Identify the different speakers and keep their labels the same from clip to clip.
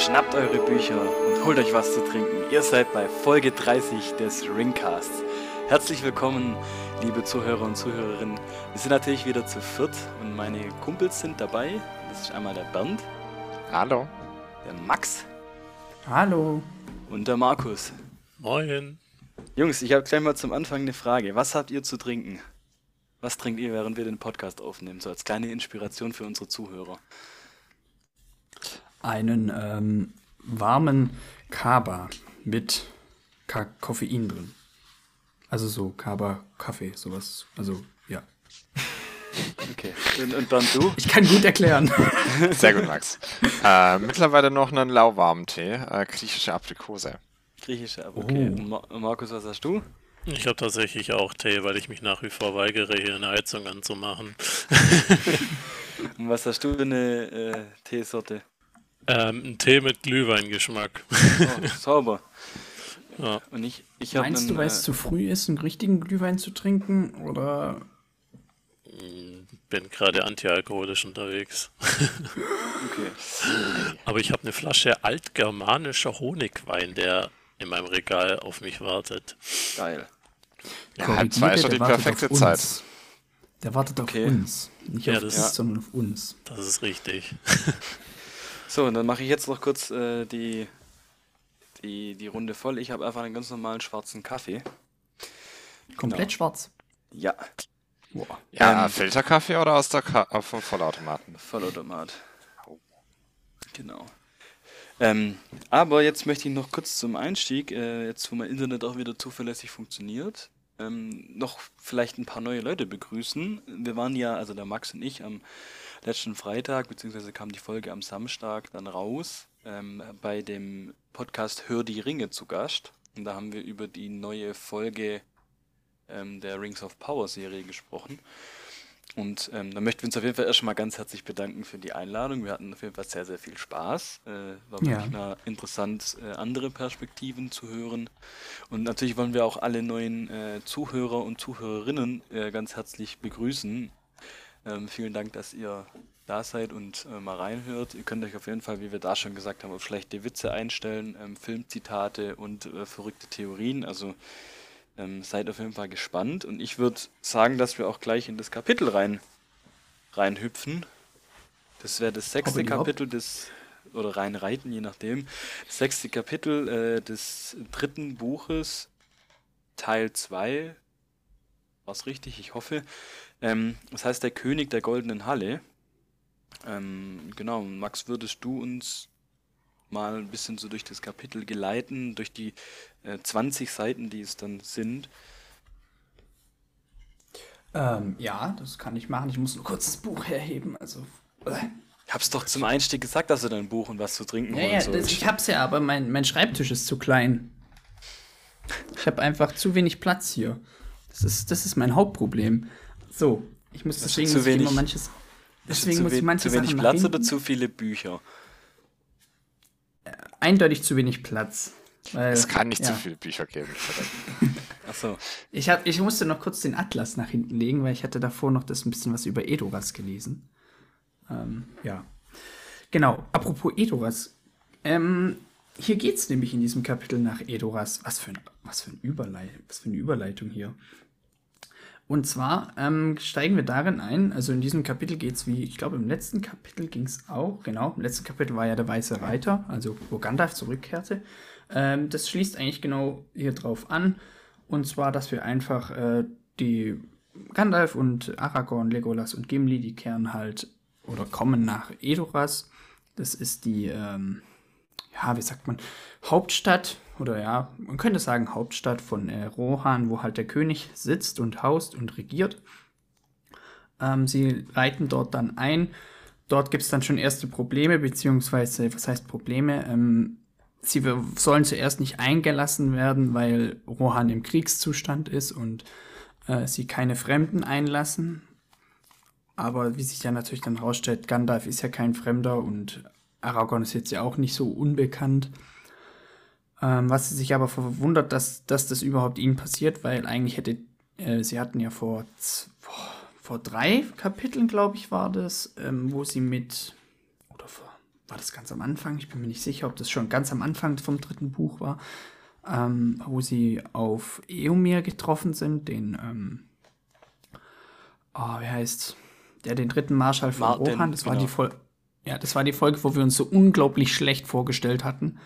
Speaker 1: Schnappt eure Bücher und holt euch was zu trinken. Ihr seid bei Folge 30 des Ringcasts. Herzlich willkommen, liebe Zuhörer und Zuhörerinnen. Wir sind natürlich wieder zu viert und meine Kumpels sind dabei. Das ist einmal der Bernd.
Speaker 2: Hallo.
Speaker 1: Der Max.
Speaker 3: Hallo.
Speaker 1: Und der Markus.
Speaker 4: Moin.
Speaker 1: Jungs, ich habe gleich mal zum Anfang eine Frage. Was habt ihr zu trinken? Was trinkt ihr, während wir den Podcast aufnehmen? So als kleine Inspiration für unsere Zuhörer.
Speaker 3: Einen ähm, warmen Kaba mit Ka Koffein drin. Also so Kaba Kaffee, sowas. Also ja.
Speaker 1: Okay. Und, und dann du?
Speaker 3: Ich kann gut erklären.
Speaker 2: Sehr gut, Max. äh, mittlerweile noch einen lauwarmen Tee, äh, griechische Aprikose.
Speaker 1: Griechische Aprikose. Okay.
Speaker 3: Oh.
Speaker 1: Markus, was hast du?
Speaker 4: Ich habe tatsächlich auch Tee, weil ich mich nach wie vor weigere, hier eine Heizung anzumachen.
Speaker 1: Und was hast du für eine äh, Teesorte?
Speaker 4: Ähm, ein Tee mit Glühweingeschmack.
Speaker 1: Oh, sauber.
Speaker 4: Ja.
Speaker 1: Und ich, ich
Speaker 3: Meinst
Speaker 1: einen,
Speaker 3: du, weil es
Speaker 1: äh,
Speaker 3: zu früh ist, einen richtigen Glühwein zu trinken? Oder
Speaker 4: Bin gerade antialkoholisch unterwegs.
Speaker 1: Okay.
Speaker 4: Aber ich habe eine Flasche altgermanischer Honigwein, der in meinem Regal auf mich wartet.
Speaker 1: Geil.
Speaker 2: Ja, halb zwei ist doch
Speaker 3: der
Speaker 2: die
Speaker 3: wartet
Speaker 2: perfekte
Speaker 3: auf
Speaker 2: Zeit.
Speaker 3: uns. Der wartet
Speaker 1: Okay.
Speaker 3: auf uns. Nicht
Speaker 4: Ja,
Speaker 3: auf
Speaker 4: das-
Speaker 3: dich,
Speaker 1: Ja.
Speaker 3: sondern auf uns.
Speaker 4: Das ist richtig.
Speaker 1: So, und dann mache ich jetzt noch kurz äh, die, die, die Runde voll. Ich habe einfach einen ganz normalen schwarzen Kaffee.
Speaker 3: Komplett
Speaker 1: Genau.
Speaker 3: schwarz.
Speaker 1: Ja,
Speaker 3: Boah.
Speaker 2: Ja,
Speaker 1: Ähm,
Speaker 2: Filterkaffee oder aus der Ka vom Vollautomaten?
Speaker 1: Vollautomat. Genau. Ähm, aber jetzt möchte ich noch kurz zum Einstieg, äh, jetzt wo mein Internet auch wieder zuverlässig funktioniert, ähm, noch vielleicht ein paar neue Leute begrüßen. Wir waren ja, also der Max und ich, am letzten Freitag, beziehungsweise kam die Folge am Samstag dann raus, ähm, bei dem Podcast Hör die Ringe zu Gast. Und da haben wir über die neue Folge ähm, der Rings of Power Serie gesprochen. Und ähm, da möchten wir uns auf jeden Fall erstmal ganz herzlich bedanken für die Einladung. Wir hatten auf jeden Fall sehr, sehr viel Spaß. Äh, war
Speaker 3: Ja.
Speaker 1: wirklich mal interessant, äh, andere Perspektiven zu hören. Und natürlich wollen wir auch alle neuen äh, Zuhörer und Zuhörerinnen äh, ganz herzlich begrüßen. Ähm, vielen Dank, dass ihr da seid und äh, mal reinhört. Ihr könnt euch auf jeden Fall, wie wir da schon gesagt haben, auf schlechte Witze einstellen, ähm, Filmzitate und äh, verrückte Theorien. Also ähm, seid auf jeden Fall gespannt und ich würde sagen, dass wir auch gleich in das Kapitel rein reinhüpfen. Das wäre das sechste? Kapitel des oder reinreiten, je nachdem. Das sechste Kapitel äh, des dritten Buches, Teil 2. War's richtig? Ich hoffe. Ähm, das heißt der König der goldenen Halle. Ähm, genau, Max, würdest du uns mal ein bisschen so durch das Kapitel geleiten, durch die äh, 20 Seiten, die es dann sind.
Speaker 3: Ähm, ja, das kann ich machen. Ich muss nur kurz das Buch herheben. Also. äh.
Speaker 1: Ich hab's doch zum Einstieg gesagt, dass du dein Buch und was zu trinken
Speaker 3: Ja,
Speaker 1: holen
Speaker 3: ja,
Speaker 1: sollst.
Speaker 3: ich hab's ja, aber mein, mein Schreibtisch ist zu klein. Ich habe einfach zu wenig Platz hier. Das ist, das ist mein Hauptproblem. So, ich muss deswegen
Speaker 1: zu
Speaker 3: muss ich
Speaker 1: wenig-
Speaker 3: immer manches. Deswegen
Speaker 1: zu,
Speaker 3: muss ich manche
Speaker 1: zu wenig
Speaker 3: Sachen
Speaker 1: Platz oder zu viele Bücher?
Speaker 3: Eindeutig zu wenig Platz. Weil,
Speaker 2: Es kann nicht
Speaker 3: ja.
Speaker 2: zu viele Bücher geben.
Speaker 1: Achso,
Speaker 3: Ich, hab, ich musste noch kurz den Atlas nach hinten legen, weil ich hatte davor noch das ein bisschen was über Edoras gelesen. Ähm, ja. Genau, apropos Edoras. Ähm, hier geht's nämlich in diesem Kapitel nach Edoras. Was für, ein, was, für ein Überlei was für eine Überleitung hier. Und zwar ähm, steigen wir darin ein, also in diesem Kapitel geht's wie, ich glaube im letzten Kapitel ging's auch, genau, im letzten Kapitel war ja der Weiße Reiter, also wo Gandalf zurückkehrte. Ähm, das schließt eigentlich genau hier drauf an. Und zwar, dass wir einfach äh, die Gandalf und Aragorn, Legolas und Gimli, die kehren halt oder kommen nach Edoras. Das ist die, ähm, ja, wie sagt man, Hauptstadt oder ja, man könnte sagen Hauptstadt von äh, Rohan, wo halt der König sitzt und haust und regiert. Ähm, sie reiten dort dann ein. Dort gibt es dann schon erste Probleme, beziehungsweise, was heißt Probleme? Ähm, sie sollen zuerst nicht eingelassen werden, weil Rohan im Kriegszustand ist und äh, sie keine Fremden einlassen. Aber wie sich ja natürlich dann rausstellt, Gandalf ist ja kein Fremder und Aragorn ist jetzt ja auch nicht so unbekannt. Ähm, was sie sich aber verwundert, dass, dass das überhaupt ihnen passiert, weil eigentlich hätte, äh, sie hatten ja vor, vor drei Kapiteln, glaube ich, war das, ähm, wo sie mit, oder vor war das ganz am Anfang? Ich bin mir nicht sicher, ob das schon ganz am Anfang vom dritten Buch war, ähm, wo sie auf Eomir getroffen sind, den, ähm, oh, wie heißt, der den dritten Marschall von
Speaker 1: Martin,
Speaker 3: Rohan. Das war
Speaker 1: genau.
Speaker 3: die Folge. Ja, das war die Folge, wo wir uns so unglaublich schlecht vorgestellt hatten.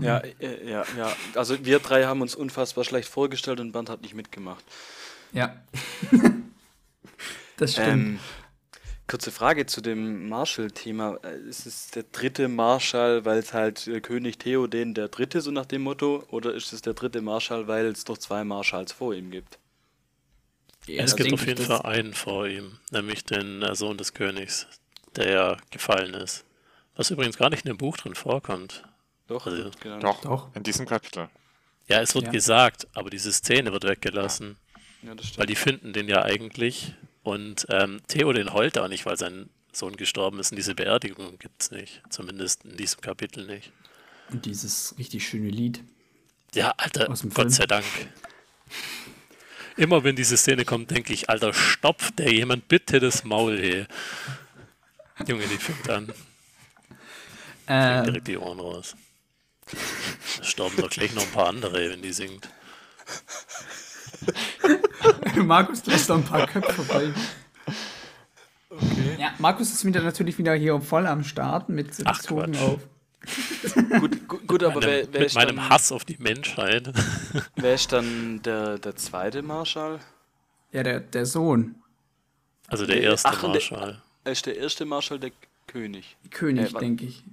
Speaker 1: Ja, äh, ja, ja. Also wir drei haben uns unfassbar schlecht vorgestellt und Bernd hat nicht mitgemacht.
Speaker 3: Ja. das stimmt.
Speaker 1: Ähm, kurze Frage zu dem Marshall-Thema. Äh, Ist es der dritte Marschall, weil es halt äh, König Theoden der dritte, so nach dem Motto? Oder ist es der dritte Marschall, weil es doch zwei Marschalls vor ihm gibt?
Speaker 3: Ja,
Speaker 4: es gibt auf jeden Fall einen vor ihm, nämlich den Sohn des Königs, der ja gefallen ist. Was übrigens gar nicht in dem Buch drin vorkommt.
Speaker 1: Doch,
Speaker 4: Also,
Speaker 1: genannt.
Speaker 2: Doch,
Speaker 3: Doch.
Speaker 2: in diesem Kapitel.
Speaker 4: Ja, es wird
Speaker 3: Ja.
Speaker 4: gesagt, aber diese Szene wird weggelassen,
Speaker 1: Ja, das
Speaker 4: weil die finden den ja eigentlich. Und ähm, Theo den heult auch nicht, weil sein Sohn gestorben ist. Und diese Beerdigung gibt es nicht. Zumindest in diesem Kapitel nicht.
Speaker 3: Und dieses richtig schöne Lied.
Speaker 4: Ja, Alter,
Speaker 3: Aus dem
Speaker 4: Gott
Speaker 3: Film.
Speaker 4: sei Dank. Immer wenn diese Szene kommt, denke ich, Alter, stopft der jemand bitte das Maul, ey. Junge, die fängt an.
Speaker 3: Äh,
Speaker 4: direkt die Ohren raus. Da sterben doch gleich noch ein paar andere, wenn die singt.
Speaker 3: Markus, du hast da ein paar Köpfe voll. Ja, Markus ist wieder natürlich wieder hier voll am Start mit
Speaker 4: Ach, Quatsch.
Speaker 3: auf.
Speaker 1: Gut, gut, gut aber wer,
Speaker 4: Meinem,
Speaker 1: wer,
Speaker 4: mit
Speaker 1: ist
Speaker 4: meinem
Speaker 1: dann,
Speaker 4: Hass auf die Menschheit.
Speaker 1: wer ist dann der, der zweite Marschall?
Speaker 3: Ja, der, der Sohn,
Speaker 4: Also der erste
Speaker 1: ach, der-
Speaker 4: Marschall.
Speaker 1: Er ist der erste Marschall der König.
Speaker 3: König,
Speaker 1: Äh,
Speaker 3: denke ich.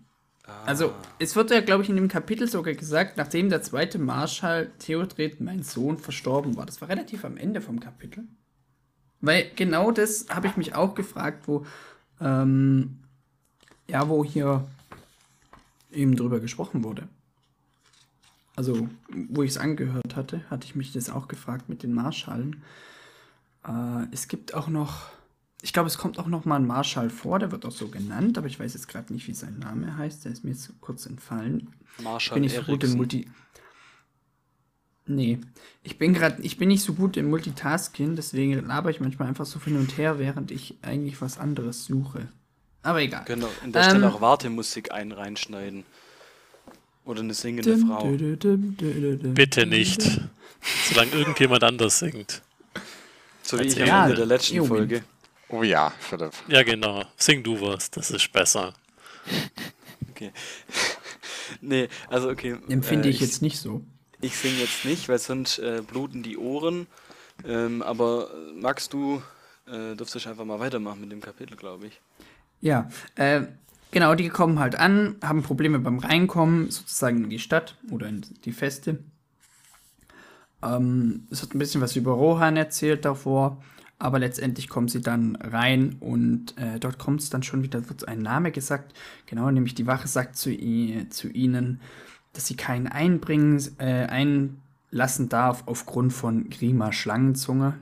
Speaker 1: Ah.
Speaker 3: Also, es wird ja, glaube ich, in dem Kapitel sogar gesagt, nachdem der zweite Marschall Theodred, mein Sohn, verstorben war. Das war relativ am Ende vom Kapitel. Weil genau das habe ich mich auch gefragt, wo, ähm, ja, wo hier eben drüber gesprochen wurde. Also, wo ich es angehört hatte, hatte ich mich das auch gefragt mit den Marschallen. Äh, es gibt auch noch, ich glaube, es kommt auch noch mal ein Marschall vor, der wird auch so genannt, aber ich weiß jetzt gerade nicht, wie sein Name heißt. Der ist mir jetzt kurz entfallen.
Speaker 1: Marschall
Speaker 3: bin ich so gut in
Speaker 1: Eriksen.
Speaker 3: Multi. Nee, ich bin gerade, ich bin nicht so gut im Multitasking, deswegen laber ich manchmal einfach so hin und her, während ich eigentlich was anderes suche. Aber egal.
Speaker 1: Können doch an der
Speaker 3: Ähm,
Speaker 1: Stelle auch Wartemusik ein reinschneiden. Oder eine singende
Speaker 3: Dum,
Speaker 1: Frau.
Speaker 3: dum, dum,
Speaker 4: Bitte nicht. Solange irgendjemand anders singt.
Speaker 1: So wie ich
Speaker 4: Erzähl.
Speaker 1: am Ende der letzten. Folge.
Speaker 2: Oh ja, Philipp.
Speaker 4: Ja, genau. Sing du was, das ist besser.
Speaker 1: Okay. nee, also okay.
Speaker 3: Empfinde
Speaker 1: äh,
Speaker 3: ich jetzt nicht so.
Speaker 1: Ich singe jetzt nicht, weil sonst äh, bluten die Ohren. Ähm, aber äh, Max, du äh, dürftest einfach mal weitermachen mit dem Kapitel, glaube ich.
Speaker 3: Ja, äh, genau, die kommen halt an, haben Probleme beim Reinkommen, sozusagen in die Stadt oder in die Feste. Ähm, es wird ein bisschen was über Rohan erzählt davor, aber letztendlich kommen sie dann rein und äh, dort kommt es dann schon wieder, wird ein Name gesagt, genau, nämlich die Wache sagt zu, zu ihnen, dass sie keinen einbringen, äh, einlassen darf aufgrund von Grima Schlangenzunge.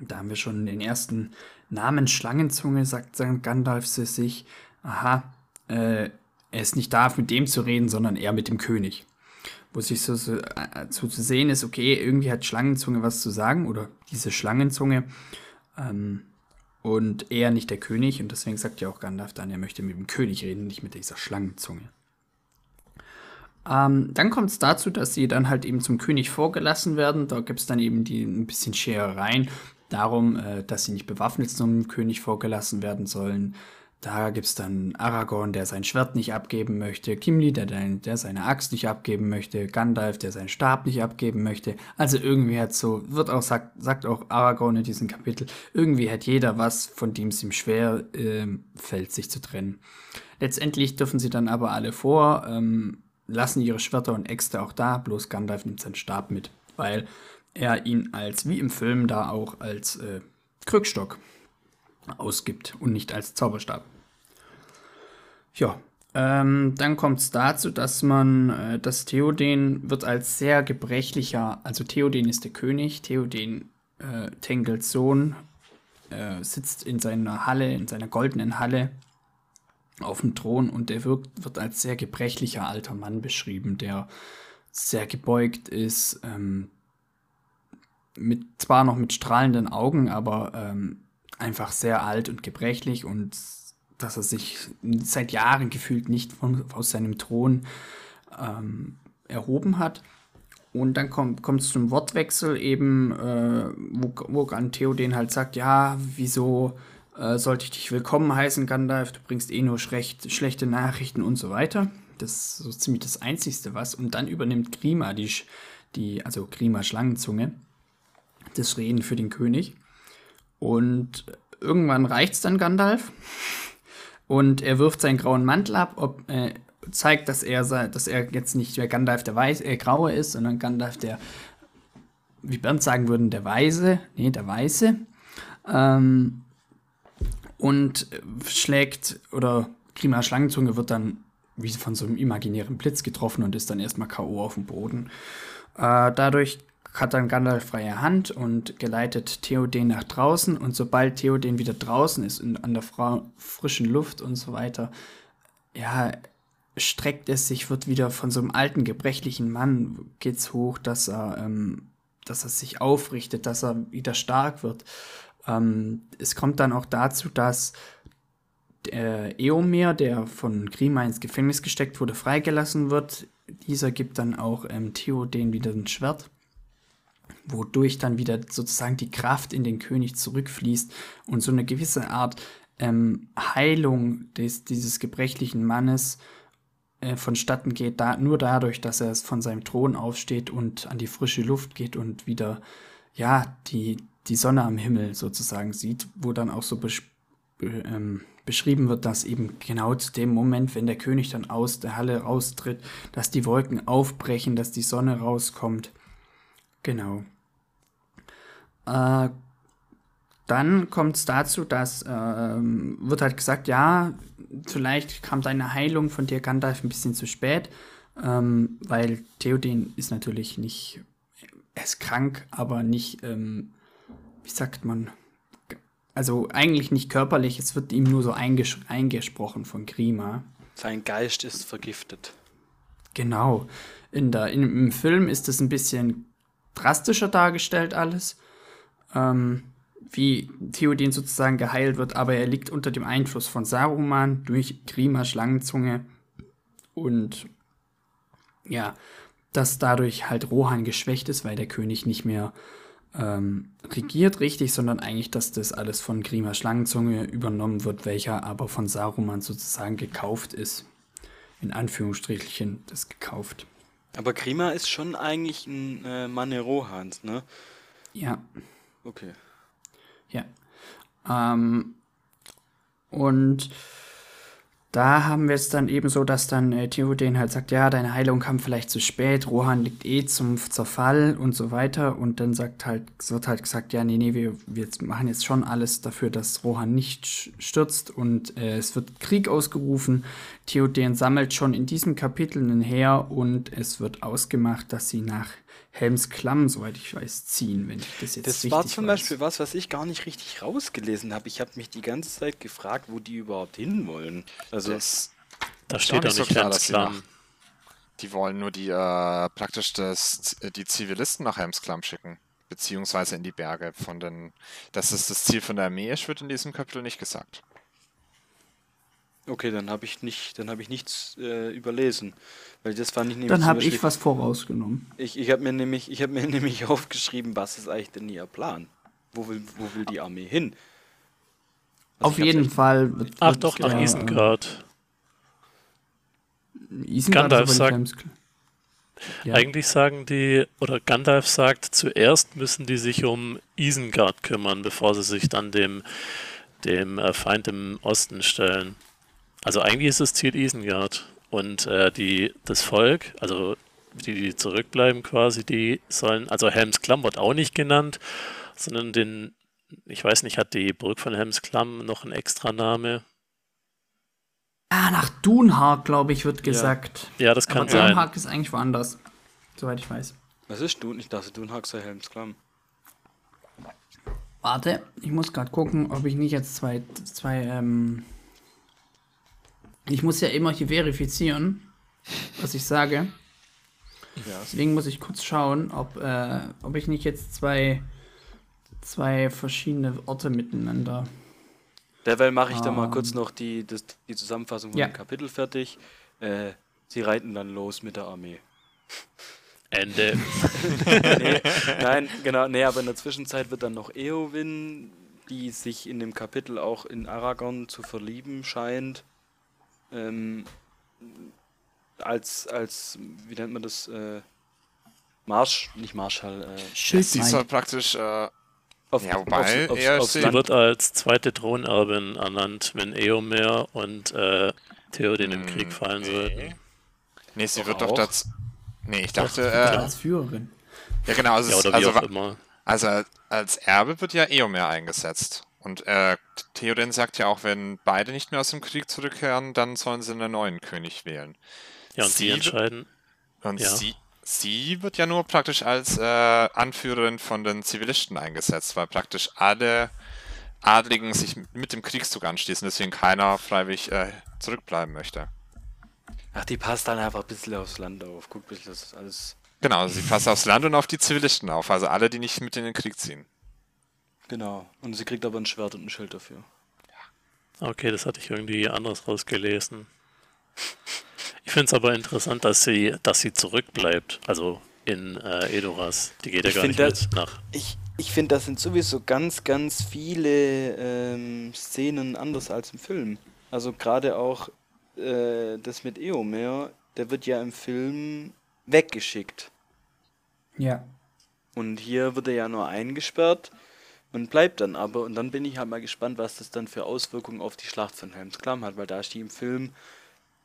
Speaker 3: Da haben wir schon den ersten Namen Schlangenzunge, sagt Gandalf zu sich. Aha, äh, er ist nicht da, mit dem zu reden, sondern eher mit dem König. Wo sich so, so, äh, so zu sehen ist, okay, irgendwie hat Schlangenzunge was zu sagen, oder diese Schlangenzunge. Ähm, und er nicht der König, und deswegen sagt ja auch Gandalf dann, er möchte mit dem König reden, nicht mit dieser Schlangenzunge. Ähm, dann kommt es dazu, dass sie dann halt eben zum König vorgelassen werden. Da gibt es dann eben die ein bisschen Scherereien darum, äh, dass sie nicht bewaffnet zum König vorgelassen werden sollen. Da gibt es dann Aragorn, der sein Schwert nicht abgeben möchte, Gimli, der, der seine Axt nicht abgeben möchte, Gandalf, der seinen Stab nicht abgeben möchte. Also irgendwie hat so, wird auch, sagt, sagt auch Aragorn in diesem Kapitel, irgendwie hat jeder was, von dem es ihm schwer ähm, fällt, sich zu trennen. Letztendlich dürfen sie dann aber alle vor, ähm, lassen ihre Schwerter und Äxte auch da, bloß Gandalf nimmt seinen Stab mit, weil er ihn als, wie im Film, da auch als äh, Krückstock ausgibt und nicht als Zauberstab. Ja, ähm, dann kommt es dazu, dass man, äh, dass Theoden wird als sehr gebrechlicher, also Theoden ist der König, Theoden, äh, Tengels Sohn, äh, sitzt in seiner Halle, in seiner goldenen Halle auf dem Thron und der wirkt, wird als sehr gebrechlicher alter Mann beschrieben, der sehr gebeugt ist, ähm, mit, zwar noch mit strahlenden Augen, aber ähm, einfach sehr alt und gebrechlich und dass er sich seit Jahren gefühlt nicht von, aus seinem Thron ähm, erhoben hat. Und dann kommt es zum Wortwechsel eben, äh, wo, wo an Theoden halt sagt, ja, wieso äh, sollte ich dich willkommen heißen, Gandalf, du bringst eh nur schlecht, schlechte Nachrichten und so weiter. Das ist so ziemlich das Einzigste was. Und dann übernimmt Grima die, die also Grima Schlangenzunge, das Reden für den König. Und irgendwann reicht es dann Gandalf. Und er wirft seinen grauen Mantel ab, ob, äh, zeigt, dass er, dass er jetzt nicht mehr Gandalf der Weiß, äh, Graue ist, sondern Gandalf der, wie Bernd sagen würden, der Weise, nee, der Weiße. Ähm, und schlägt, oder Grima Schlangenzunge wird dann wie von so einem imaginären Blitz getroffen und ist dann erstmal K.O. auf dem Boden. Äh, dadurch hat dann Gandalf freie Hand und geleitet Theoden nach draußen. Und sobald Theoden wieder draußen ist, in, an der Fra frischen Luft und so weiter, ja, streckt es sich, wird wieder von so einem alten, gebrechlichen Mann geht's hoch, dass er, ähm, dass er sich aufrichtet, dass er wieder stark wird. Ähm, es kommt dann auch dazu, dass der Eomer, der von Grima ins Gefängnis gesteckt wurde, freigelassen wird. Dieser gibt dann auch ähm, Theoden wieder ein Schwert wodurch dann wieder sozusagen die Kraft in den König zurückfließt und so eine gewisse Art ähm, Heilung des, dieses gebrechlichen Mannes äh, vonstatten geht, da, nur dadurch, dass er von seinem Thron aufsteht und an die frische Luft geht und wieder, ja, die, die Sonne am Himmel sozusagen sieht, wo dann auch so besch ähm, beschrieben wird, dass eben genau zu dem Moment, wenn der König dann aus der Halle raustritt, dass die Wolken aufbrechen, dass die Sonne rauskommt. Genau. Äh, dann kommt es dazu, dass äh, wird halt gesagt, ja, vielleicht kam deine Heilung von dir Gandalf ein bisschen zu spät, ähm, weil Theoden ist natürlich nicht, er ist krank, aber nicht, ähm, wie sagt man, also eigentlich nicht körperlich, es wird ihm nur so einges eingesprochen von Grima.
Speaker 1: Sein Geist ist vergiftet.
Speaker 3: Genau. In der, in, Im Film ist es ein bisschen drastischer dargestellt alles ähm, wie Theoden sozusagen geheilt wird, aber er liegt unter dem Einfluss von Saruman durch Grima Schlangenzunge und ja, dass dadurch halt Rohan geschwächt ist, weil der König nicht mehr ähm, regiert richtig, sondern eigentlich, dass das alles von Grima Schlangenzunge übernommen wird, welcher aber von Saruman sozusagen gekauft ist. In Anführungsstrichen das gekauft.
Speaker 1: Aber Grima ist schon eigentlich ein äh, Manne Rohans, ne?
Speaker 3: Ja.
Speaker 1: Okay.
Speaker 3: Ja. Ähm, und da haben wir es dann eben so, dass dann äh, Theoden halt sagt, ja, deine Heilung kam vielleicht zu spät, Rohan liegt eh zum Zerfall und so weiter. Und dann sagt halt, wird halt gesagt, ja, nee, nee, wir, wir machen jetzt schon alles dafür, dass Rohan nicht stürzt und äh, es wird Krieg ausgerufen. Theoden sammelt schon in diesem Kapitel ein Heer und es wird ausgemacht, dass sie nach Helms Klamm, soweit ich weiß, ziehen, wenn ich das jetzt
Speaker 1: das
Speaker 3: richtig
Speaker 1: war zum
Speaker 3: weiß.
Speaker 1: Beispiel was, was ich gar nicht richtig rausgelesen habe. Ich habe mich die ganze Zeit gefragt, wo die überhaupt hinwollen. Also
Speaker 2: Das
Speaker 4: Da
Speaker 2: ist
Speaker 4: steht
Speaker 2: auch
Speaker 4: doch
Speaker 2: nicht so
Speaker 4: nicht
Speaker 2: klar,
Speaker 4: ganz klar.
Speaker 2: die wollen nur die äh, praktisch das, die Zivilisten nach Helmsklamm schicken, beziehungsweise in die Berge. Von den, dass es das Ziel von der Armee ist, wird in diesem Kapitel nicht gesagt.
Speaker 1: Okay, dann habe ich nicht, dann habe ich nichts äh, überlesen, weil das fand ich nämlich
Speaker 3: Dann habe ich was vorausgenommen.
Speaker 1: Ich, ich habe mir nämlich, ich habe mir nämlich aufgeschrieben, was ist eigentlich denn ihr Plan? Wo will, wo will die Armee hin? Also
Speaker 3: Auf jeden
Speaker 1: echt-
Speaker 3: Fall. Wird,
Speaker 4: Ach
Speaker 3: wird
Speaker 4: doch, nach
Speaker 3: der,
Speaker 4: Isengard.
Speaker 3: Isengard
Speaker 4: Gandalf
Speaker 3: ist aber
Speaker 4: sagt-
Speaker 3: nicht Ja.
Speaker 4: Eigentlich sagen die, oder Gandalf sagt, zuerst müssen die sich um Isengard kümmern, bevor sie sich dann dem, dem äh, Feind im Osten stellen. Also eigentlich ist das Ziel Isengard. Und äh, die, das Volk, also die, die zurückbleiben quasi, die sollen, also Helms Klamm wird auch nicht genannt, sondern den, ich weiß nicht, hat die Burg von Helms Klamm noch einen Extraname?
Speaker 3: Ah, nach Dunhag, glaube ich, wird gesagt.
Speaker 4: Ja, das
Speaker 3: Aber
Speaker 4: kann sein.
Speaker 3: Dunhag ist eigentlich woanders. Soweit ich weiß.
Speaker 1: Was ist Dun? Ich dachte, Dunhag sei Helmsklamm.
Speaker 3: Warte, ich muss gerade gucken, ob ich nicht jetzt zwei, zwei, ähm. Ich muss ja immer hier verifizieren, was ich sage.
Speaker 1: Ja.
Speaker 3: Deswegen muss ich kurz schauen, ob, äh, ob ich nicht jetzt zwei, zwei verschiedene Orte miteinander
Speaker 1: Derweil mache ich dann mal
Speaker 3: Ähm.
Speaker 1: kurz noch die, das, die Zusammenfassung von
Speaker 3: Ja.
Speaker 1: dem Kapitel fertig. Äh, sie reiten dann los mit der Armee.
Speaker 4: Ende.
Speaker 1: nee, nein, genau, nee, aber in der Zwischenzeit wird dann noch Eowyn, die sich in dem Kapitel auch in Aragorn zu verlieben scheint. Ähm, als, als, wie nennt man das? Äh, Marsch, nicht Marschall, äh,
Speaker 2: Sie soll
Speaker 3: Schildknecht.
Speaker 2: praktisch, äh,
Speaker 1: auf,
Speaker 2: Ja, wobei
Speaker 1: aufs,
Speaker 2: er
Speaker 1: aufs
Speaker 2: sie-
Speaker 4: wird als zweite Thronerbin ernannt, wenn Eomer und äh, Theoden im
Speaker 2: Hm,
Speaker 4: Krieg fallen
Speaker 2: nee.
Speaker 4: sollten.
Speaker 2: nee, sie
Speaker 1: Doch
Speaker 2: wird doch das. Nee, ich dachte,
Speaker 3: Ja,
Speaker 2: äh,
Speaker 3: als Führerin.
Speaker 2: ja genau, also,
Speaker 4: Ja,
Speaker 2: es-
Speaker 4: oder wie
Speaker 2: also,
Speaker 4: auch
Speaker 2: wa-
Speaker 4: immer.
Speaker 2: also als Erbe wird ja Eomer eingesetzt. Und äh, Theoden sagt ja auch, wenn beide nicht mehr aus dem Krieg zurückkehren, dann sollen sie einen neuen König wählen.
Speaker 4: Ja, und
Speaker 2: Sie
Speaker 4: die
Speaker 2: wird-
Speaker 4: entscheiden.
Speaker 2: Und
Speaker 4: Ja.
Speaker 2: sie, sie wird ja nur praktisch als äh, Anführerin von den Zivilisten eingesetzt, weil praktisch alle Adligen sich mit dem Kriegszug anschließen, deswegen keiner freiwillig äh, zurückbleiben möchte.
Speaker 1: Ach, die passt dann einfach ein bisschen aufs Land auf. Guck, das ist alles.
Speaker 2: Genau, sie passt aufs Land und auf die Zivilisten auf, also alle, die nicht mit in den Krieg ziehen.
Speaker 1: Genau. Und sie kriegt aber ein Schwert und ein Schild dafür.
Speaker 4: Okay, das hatte ich irgendwie anders rausgelesen. Ich finde es aber interessant, dass sie, dass sie zurückbleibt. Also in äh, Edoras. Die geht ja
Speaker 1: Ich
Speaker 4: gar nicht mit nach.
Speaker 1: Ich, ich finde, das sind sowieso ganz, ganz viele ähm, Szenen anders als im Film. Also gerade auch äh, das mit Eomer, der wird ja im Film weggeschickt.
Speaker 3: Ja.
Speaker 1: Und hier wird er ja nur eingesperrt und bleibt dann aber. Und dann bin ich halt mal gespannt, was das dann für Auswirkungen auf die Schlacht von Helms Klamm hat, weil da ist die im Film,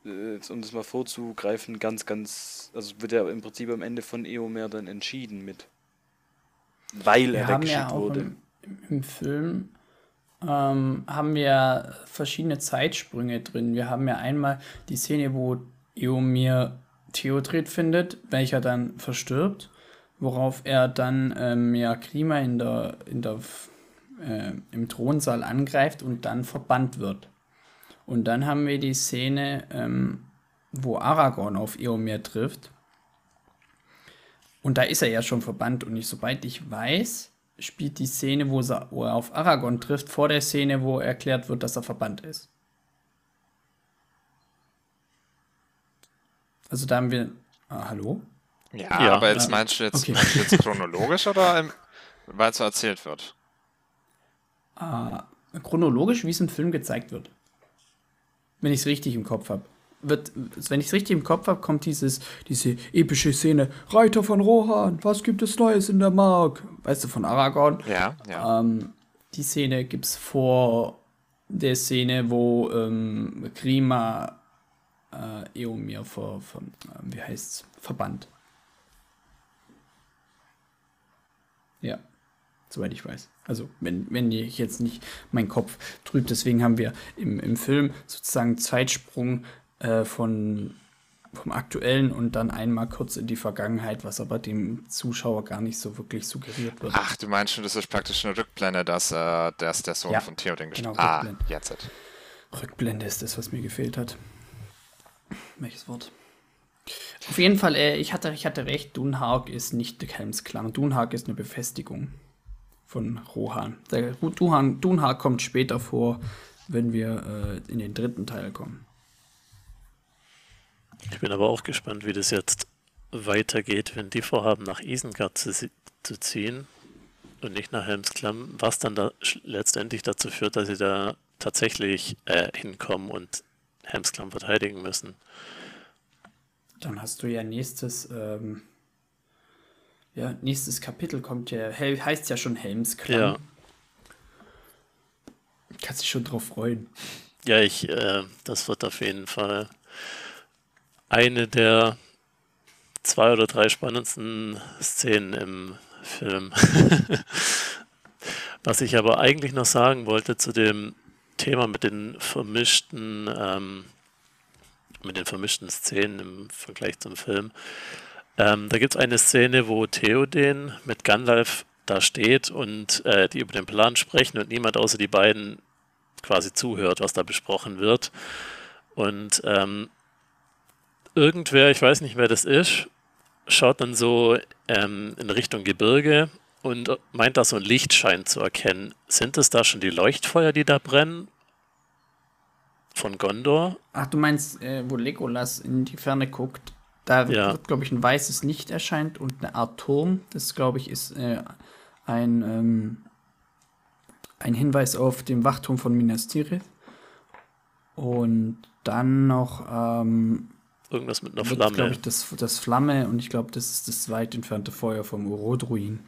Speaker 1: äh, um das mal vorzugreifen, ganz, ganz, also wird ja im Prinzip am Ende von Eomer dann entschieden mit. Weil
Speaker 3: Wir
Speaker 1: er
Speaker 3: haben
Speaker 1: weggeschickt
Speaker 3: ja auch
Speaker 1: wurde.
Speaker 3: im, im, im Film ähm, haben wir verschiedene Zeitsprünge drin. Wir haben ja einmal die Szene, wo Eomir Theodred findet, welcher dann verstirbt, worauf er dann ähm, ja Klima in der, in der, äh, im Thronsaal angreift und dann verbannt wird. Und dann haben wir die Szene, ähm, wo Aragorn auf Eomir trifft. Und da ist er ja schon verbannt. Und ich, sobald ich weiß, spielt die Szene, wo, wo er auf Aragorn trifft, vor der Szene, wo erklärt wird, dass er verbannt ist. Also da haben wir. Ah, hallo?
Speaker 2: Ja,
Speaker 4: Ja.
Speaker 2: aber jetzt meinst du jetzt,
Speaker 3: Okay.
Speaker 2: meinst du jetzt chronologisch oder weil es so erzählt wird?
Speaker 3: Ah, chronologisch, wie es im Film gezeigt wird. Wenn ich es richtig im Kopf habe. Wird, wenn ich es richtig im Kopf habe, kommt dieses, diese epische Szene: Reiter von Rohan, was gibt es Neues in der Mark? Weißt du, von Aragorn.
Speaker 2: Ja, ja.
Speaker 3: Ähm, die Szene gibt es vor der Szene, wo ähm, Grima äh, Eomir ver, ver, äh, wie heißt's, verbannt. Ja, soweit ich weiß. Also, wenn, wenn ich jetzt nicht meinen Kopf trübt, deswegen haben wir im, im Film sozusagen Zeitsprung äh, von, vom Aktuellen und dann einmal kurz in die Vergangenheit, was aber dem Zuschauer gar nicht so wirklich suggeriert wird.
Speaker 2: Ach, du meinst schon, das ist praktisch eine Rückblende, dass, äh, dass der Sohn
Speaker 3: Ja,
Speaker 2: von Theoden
Speaker 3: genau,
Speaker 2: Ah,
Speaker 3: Rückblende.
Speaker 2: jetzt.
Speaker 3: Rückblende ist das, was mir gefehlt hat. Welches Wort? Auf jeden Fall, äh, ich, hatte, ich hatte recht, Dunhark ist nicht Helmsklang. Dunhark ist eine Befestigung von Rohan. Der Dunhark, Dunhark kommt später vor, wenn wir äh, in den dritten Teil kommen.
Speaker 4: Ich bin aber auch gespannt, wie das jetzt weitergeht, wenn die vorhaben, nach Isengard zu, zu ziehen und nicht nach Helmsklamm, was dann da letztendlich dazu führt, dass sie da tatsächlich äh, hinkommen und Helmsklamm verteidigen müssen.
Speaker 3: Dann hast du ja nächstes, ähm, ja, nächstes Kapitel kommt ja, Hel heißt ja schon Helmsklang.
Speaker 4: Ja,
Speaker 3: Kannst dich schon drauf freuen.
Speaker 4: ja, ich, äh, das wird auf jeden Fall eine der zwei oder drei spannendsten Szenen im Film. Was ich aber eigentlich noch sagen wollte zu dem Thema mit den vermischten, ähm, mit den vermischten Szenen im Vergleich zum Film. Ähm, da gibt es eine Szene, wo Theoden mit Gandalf da steht und äh, die über den Plan sprechen und niemand außer die beiden quasi zuhört, was da besprochen wird. Und ähm, irgendwer, ich weiß nicht, wer das ist, schaut dann so ähm, in Richtung Gebirge und meint da so ein Lichtschein zu erkennen. Sind es da schon die Leuchtfeuer, die da brennen? Von Gondor.
Speaker 3: Ach, du meinst, äh, wo Legolas in die Ferne guckt, da
Speaker 4: Ja.
Speaker 3: wird, glaube ich, ein weißes Licht erscheint und eine Art Turm. Das, glaube ich, ist äh, ein, ähm, ein Hinweis auf den Wachturm von Minas Tirith. Und dann noch ähm,
Speaker 4: Irgendwas mit einer
Speaker 3: wird, glaube
Speaker 4: Flamme.
Speaker 3: ich, das, das Flamme und ich glaube, das ist das weit entfernte Feuer vom Urodruin.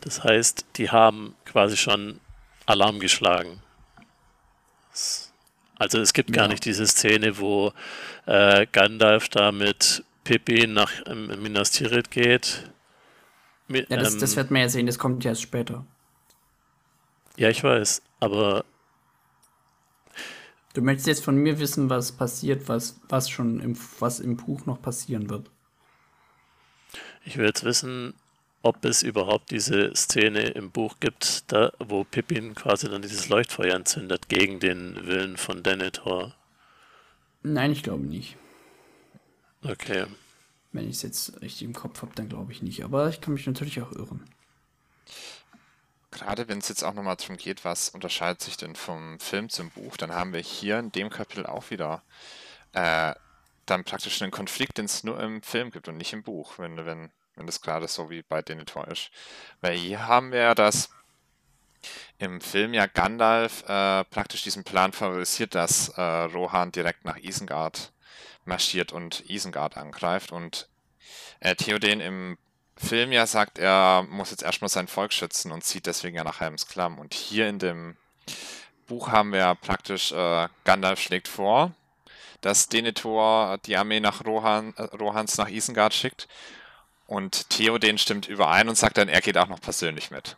Speaker 4: Das heißt, die haben quasi schon Alarm geschlagen. Also es gibt gar
Speaker 3: Ja.
Speaker 4: nicht diese Szene, wo äh, Gandalf da mit Pippin nach ähm, Minas Tirith geht. Mi-
Speaker 3: Ja, das,
Speaker 4: ähm,
Speaker 3: das wird man ja sehen, das kommt ja erst später.
Speaker 4: ja, ich weiß, aber
Speaker 3: Du möchtest jetzt von mir wissen, was passiert, was, was schon im, was im Buch noch passieren wird.
Speaker 4: ich will jetzt wissen, ob es überhaupt diese Szene im Buch gibt, da, wo Pippin quasi dann dieses Leuchtfeuer entzündet gegen den Willen von Denethor.
Speaker 3: Nein, ich glaube nicht.
Speaker 4: Okay.
Speaker 3: Wenn ich es jetzt richtig im Kopf habe, dann glaube ich nicht. Aber ich kann mich natürlich auch irren.
Speaker 2: Gerade wenn es jetzt auch nochmal darum geht, was unterscheidet sich denn vom Film zum Buch, dann haben wir hier in dem Kapitel auch wieder äh, dann praktisch einen Konflikt, den es nur im Film gibt und nicht im Buch, wenn, wenn, wenn das gerade so wie bei Denethor ist. Weil hier haben wir ja das im Film ja Gandalf äh, praktisch diesen Plan favorisiert, dass äh, Rohan direkt nach Isengard marschiert und Isengard angreift und äh, Theoden im Film ja sagt, er muss jetzt erstmal sein Volk schützen und zieht deswegen ja nach Helms Klamm. Und hier in dem Buch haben wir praktisch, äh, Gandalf schlägt vor, dass Denethor die Armee nach Rohan, äh, Rohans nach Isengard schickt. Und Theoden stimmt überein und sagt dann, er geht auch noch persönlich mit.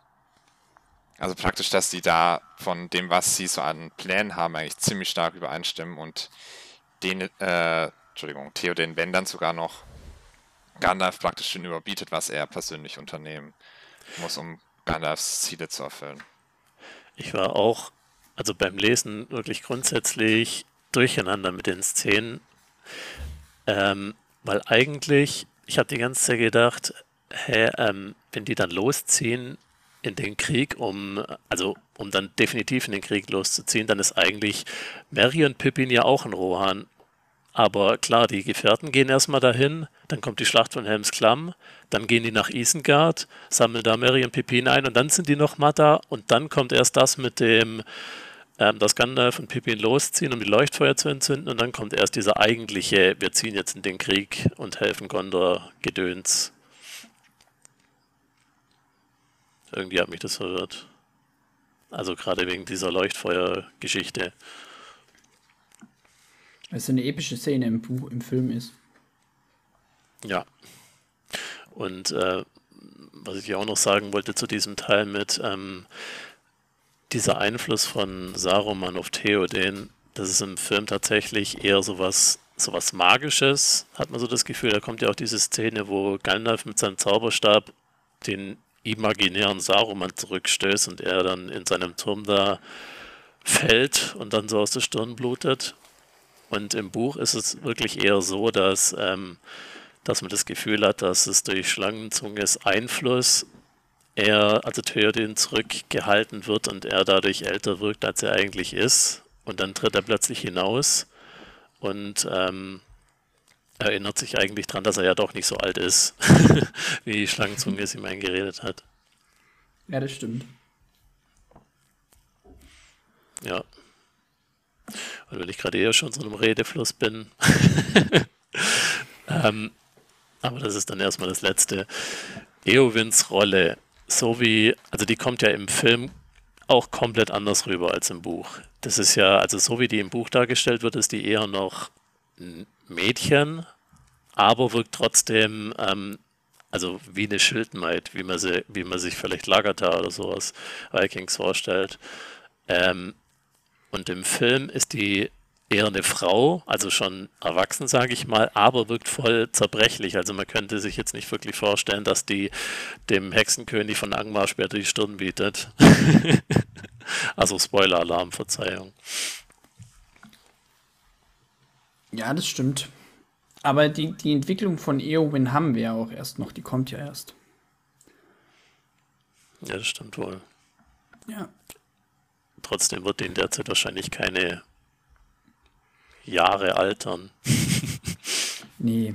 Speaker 2: Also praktisch, dass die da von dem, was sie so an Plänen haben, eigentlich ziemlich stark übereinstimmen und den, äh, Entschuldigung, Theoden, wenn dann sogar noch Gandalf praktisch schon überbietet, was er persönlich unternehmen muss, um Gandalfs Ziele zu erfüllen.
Speaker 4: Ich war auch, also beim Lesen wirklich grundsätzlich durcheinander mit den Szenen, ähm, weil eigentlich, ich habe die ganze Zeit gedacht, hä, ähm, wenn die dann losziehen in den Krieg, um, also um dann definitiv in den Krieg loszuziehen, dann ist eigentlich Merry und Pippin ja auch ein Rohan. Aber klar, die Gefährten gehen erstmal dahin, dann kommt die Schlacht von Helms Klamm, dann gehen die nach Isengard, sammeln da Merry und Pippin ein und dann sind die noch mal da und dann kommt erst das mit dem, ähm, dass Gandalf und Pippin losziehen, um die Leuchtfeuer zu entzünden und dann kommt erst dieser eigentliche, wir ziehen jetzt in den Krieg und helfen Gondor Gedöns. Irgendwie hat mich das verwirrt. Also gerade wegen dieser Leuchtfeuer-Geschichte.
Speaker 3: Weil es eine epische Szene im Buch, im Film ist.
Speaker 4: Ja. Und äh, was ich auch noch sagen wollte zu diesem Teil mit ähm, dieser Einfluss von Saruman auf Theoden, das ist im Film tatsächlich eher sowas, sowas Magisches, hat man so das Gefühl. Da kommt ja auch diese Szene, wo Gandalf mit seinem Zauberstab den imaginären Saruman zurückstößt und er dann in seinem Turm da fällt und dann so aus der Stirn blutet. Und im Buch ist es wirklich eher so, dass, ähm, dass man das Gefühl hat, dass es durch Schlangenzunges Einfluss er, also Theoden, zurückgehalten wird und er dadurch älter wirkt, als er eigentlich ist. Und dann tritt er plötzlich hinaus und ähm, erinnert sich eigentlich daran, dass er ja doch nicht so alt ist, wie die Schlangenzunge es ihm eingeredet hat.
Speaker 3: Ja, das stimmt.
Speaker 4: Ja. Und wenn ich gerade eher schon so einem Redefluss bin. ähm, aber das ist dann erstmal das Letzte. Eowins Rolle, so wie, also die kommt ja im Film auch komplett anders rüber als im Buch. Das ist ja, also so wie die im Buch dargestellt wird, ist die eher noch ein Mädchen, aber wirkt trotzdem, ähm, also wie eine Schildmaid, wie man, sie, wie man sich vielleicht Lagertha oder sowas Vikings vorstellt. Ähm, und im Film ist die eher eine Frau, also schon erwachsen, sage ich mal, aber wirkt voll zerbrechlich. Also man könnte sich jetzt nicht wirklich vorstellen, dass die dem Hexenkönig von Angmar später die Stirn bietet. also Spoiler-Alarm, Verzeihung.
Speaker 3: Ja, das stimmt. Aber die, die Entwicklung von Eowyn haben wir ja auch erst noch. Die kommt ja erst.
Speaker 4: Ja, das stimmt wohl.
Speaker 3: Ja.
Speaker 4: Trotzdem wird denen derzeit wahrscheinlich keine Jahre altern.
Speaker 3: Nee.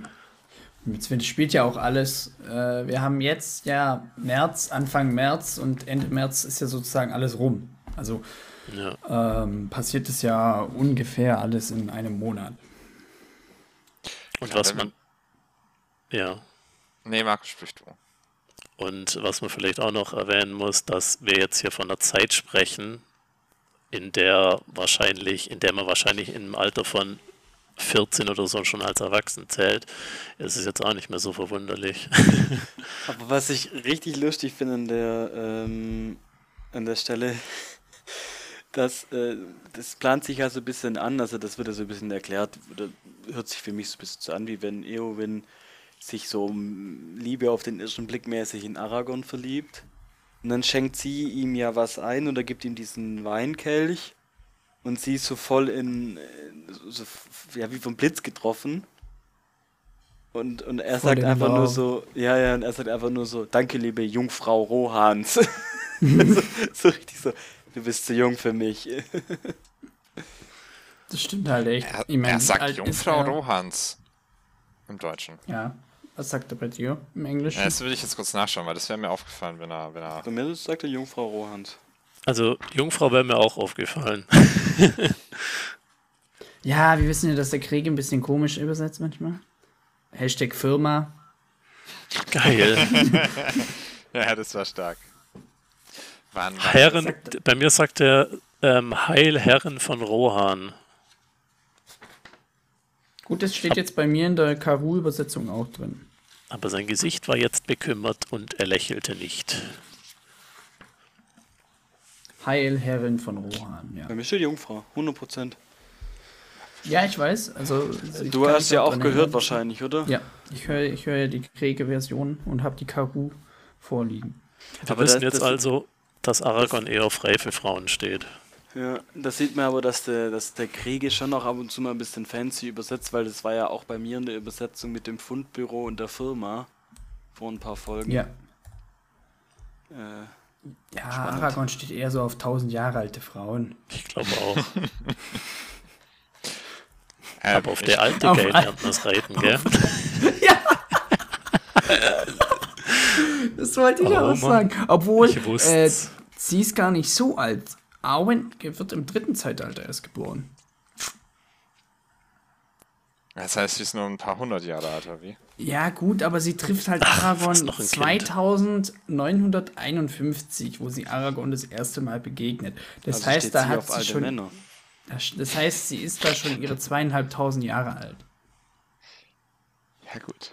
Speaker 3: Jetzt spielt ja auch alles. Äh, wir haben jetzt ja März, Anfang März und Ende März ist ja sozusagen alles rum. Also
Speaker 4: Ja.
Speaker 3: ähm, passiert es ja ungefähr alles in einem Monat.
Speaker 4: Und was man. Ja.
Speaker 2: Nee, Markus, sprich du.
Speaker 4: Und was man vielleicht auch noch erwähnen muss, dass wir jetzt hier von einer Zeit sprechen, in der wahrscheinlich, in der man wahrscheinlich im Alter von 14 oder so schon als erwachsen zählt, ist es jetzt auch nicht mehr so verwunderlich.
Speaker 1: Aber was ich richtig lustig finde an der, ähm, an der Stelle, dass äh, das plant sich ja so ein bisschen an, also das wird ja so ein bisschen erklärt, oder hört sich für mich so ein bisschen an, wie wenn Eowyn sich so Liebe auf den ersten Blick mäßig in Aragorn verliebt. Und dann schenkt sie ihm ja was ein oder gibt ihm diesen Weinkelch und sie ist so voll in, äh, so, ja, wie vom Blitz getroffen. Und, und er
Speaker 3: Voll
Speaker 1: sagt
Speaker 3: in
Speaker 1: einfach nur
Speaker 3: Love.
Speaker 1: so, ja, ja, und er sagt einfach nur so, danke, liebe Jungfrau Rohans. so, so richtig so, du bist zu jung für mich.
Speaker 3: Das stimmt halt echt.
Speaker 2: Er,
Speaker 3: Ich mein,
Speaker 2: er sagt Jungfrau
Speaker 3: er?
Speaker 2: Rohans. Im Deutschen.
Speaker 3: Ja. Was sagt er bei dir im Englischen?
Speaker 2: Ja, das will ich jetzt kurz nachschauen, weil das wäre mir aufgefallen, wenn er, wenn er.
Speaker 1: Bei mir sagt er Jungfrau Rohans.
Speaker 4: Also, Jungfrau wäre mir auch aufgefallen.
Speaker 3: Ja, wir wissen ja, dass der Krieg ein bisschen komisch übersetzt manchmal. Hashtag Firma.
Speaker 4: Geil.
Speaker 2: Ja, das war stark. Wann, wann
Speaker 4: Herren,
Speaker 3: sagt
Speaker 4: bei mir sagt er ähm, Heil Herren von Rohan.
Speaker 3: Gut, das steht jetzt bei mir in der Karu-Übersetzung auch drin.
Speaker 4: Aber sein Gesicht war jetzt bekümmert und er lächelte nicht.
Speaker 3: Heil Herrin von Rohan, ja.
Speaker 1: Bei mir steht Jungfrau, 100 Prozent.
Speaker 3: Ja, ich weiß. Also, ich
Speaker 1: Du hast ja auch gehört wahrscheinlich, oder?
Speaker 3: Ja, ich höre ich höre ja die Kriege-Version und habe die Karu vorliegen.
Speaker 4: Wir
Speaker 1: Aber
Speaker 4: wissen
Speaker 1: das-
Speaker 4: jetzt
Speaker 1: das-
Speaker 4: also, dass Aragorn eher auf reife Frauen steht.
Speaker 1: Ja, das sieht man aber, dass der, dass der Kriege schon noch ab und zu mal ein bisschen fancy übersetzt, weil das war ja auch bei mir in der Übersetzung mit dem Fundbüro und der Firma vor ein paar Folgen.
Speaker 3: Ja.
Speaker 1: Äh,
Speaker 3: Ja,
Speaker 1: Spannend.
Speaker 3: Aragorn steht eher so auf 1000 Jahre alte Frauen.
Speaker 4: Ich glaube auch. Aber auf der alte
Speaker 3: Auf
Speaker 4: Gate
Speaker 3: ein-
Speaker 4: lernt man es reiten, gell?
Speaker 3: Das wollte ich
Speaker 4: Oh,
Speaker 3: auch
Speaker 4: Mann.
Speaker 3: sagen. Obwohl,
Speaker 4: Ich
Speaker 3: äh, sie ist gar nicht so alt. Arwen wird im dritten Zeitalter erst geboren.
Speaker 2: Das heißt, sie ist nur ein paar hundert Jahre alt, oder wie?
Speaker 3: Ja, gut, aber sie trifft halt
Speaker 4: Ach,
Speaker 3: Aragorn
Speaker 4: fast noch ein Kind.
Speaker 3: 2951, wo sie Aragorn das erste Mal begegnet. Das
Speaker 1: also
Speaker 3: heißt,
Speaker 1: steht
Speaker 3: da
Speaker 1: sie
Speaker 3: hat
Speaker 1: auf
Speaker 3: sie
Speaker 1: alte
Speaker 3: schon.
Speaker 1: Männer.
Speaker 3: Das, das heißt, sie ist da schon ihre zweieinhalbtausend Jahre alt.
Speaker 2: Ja, gut.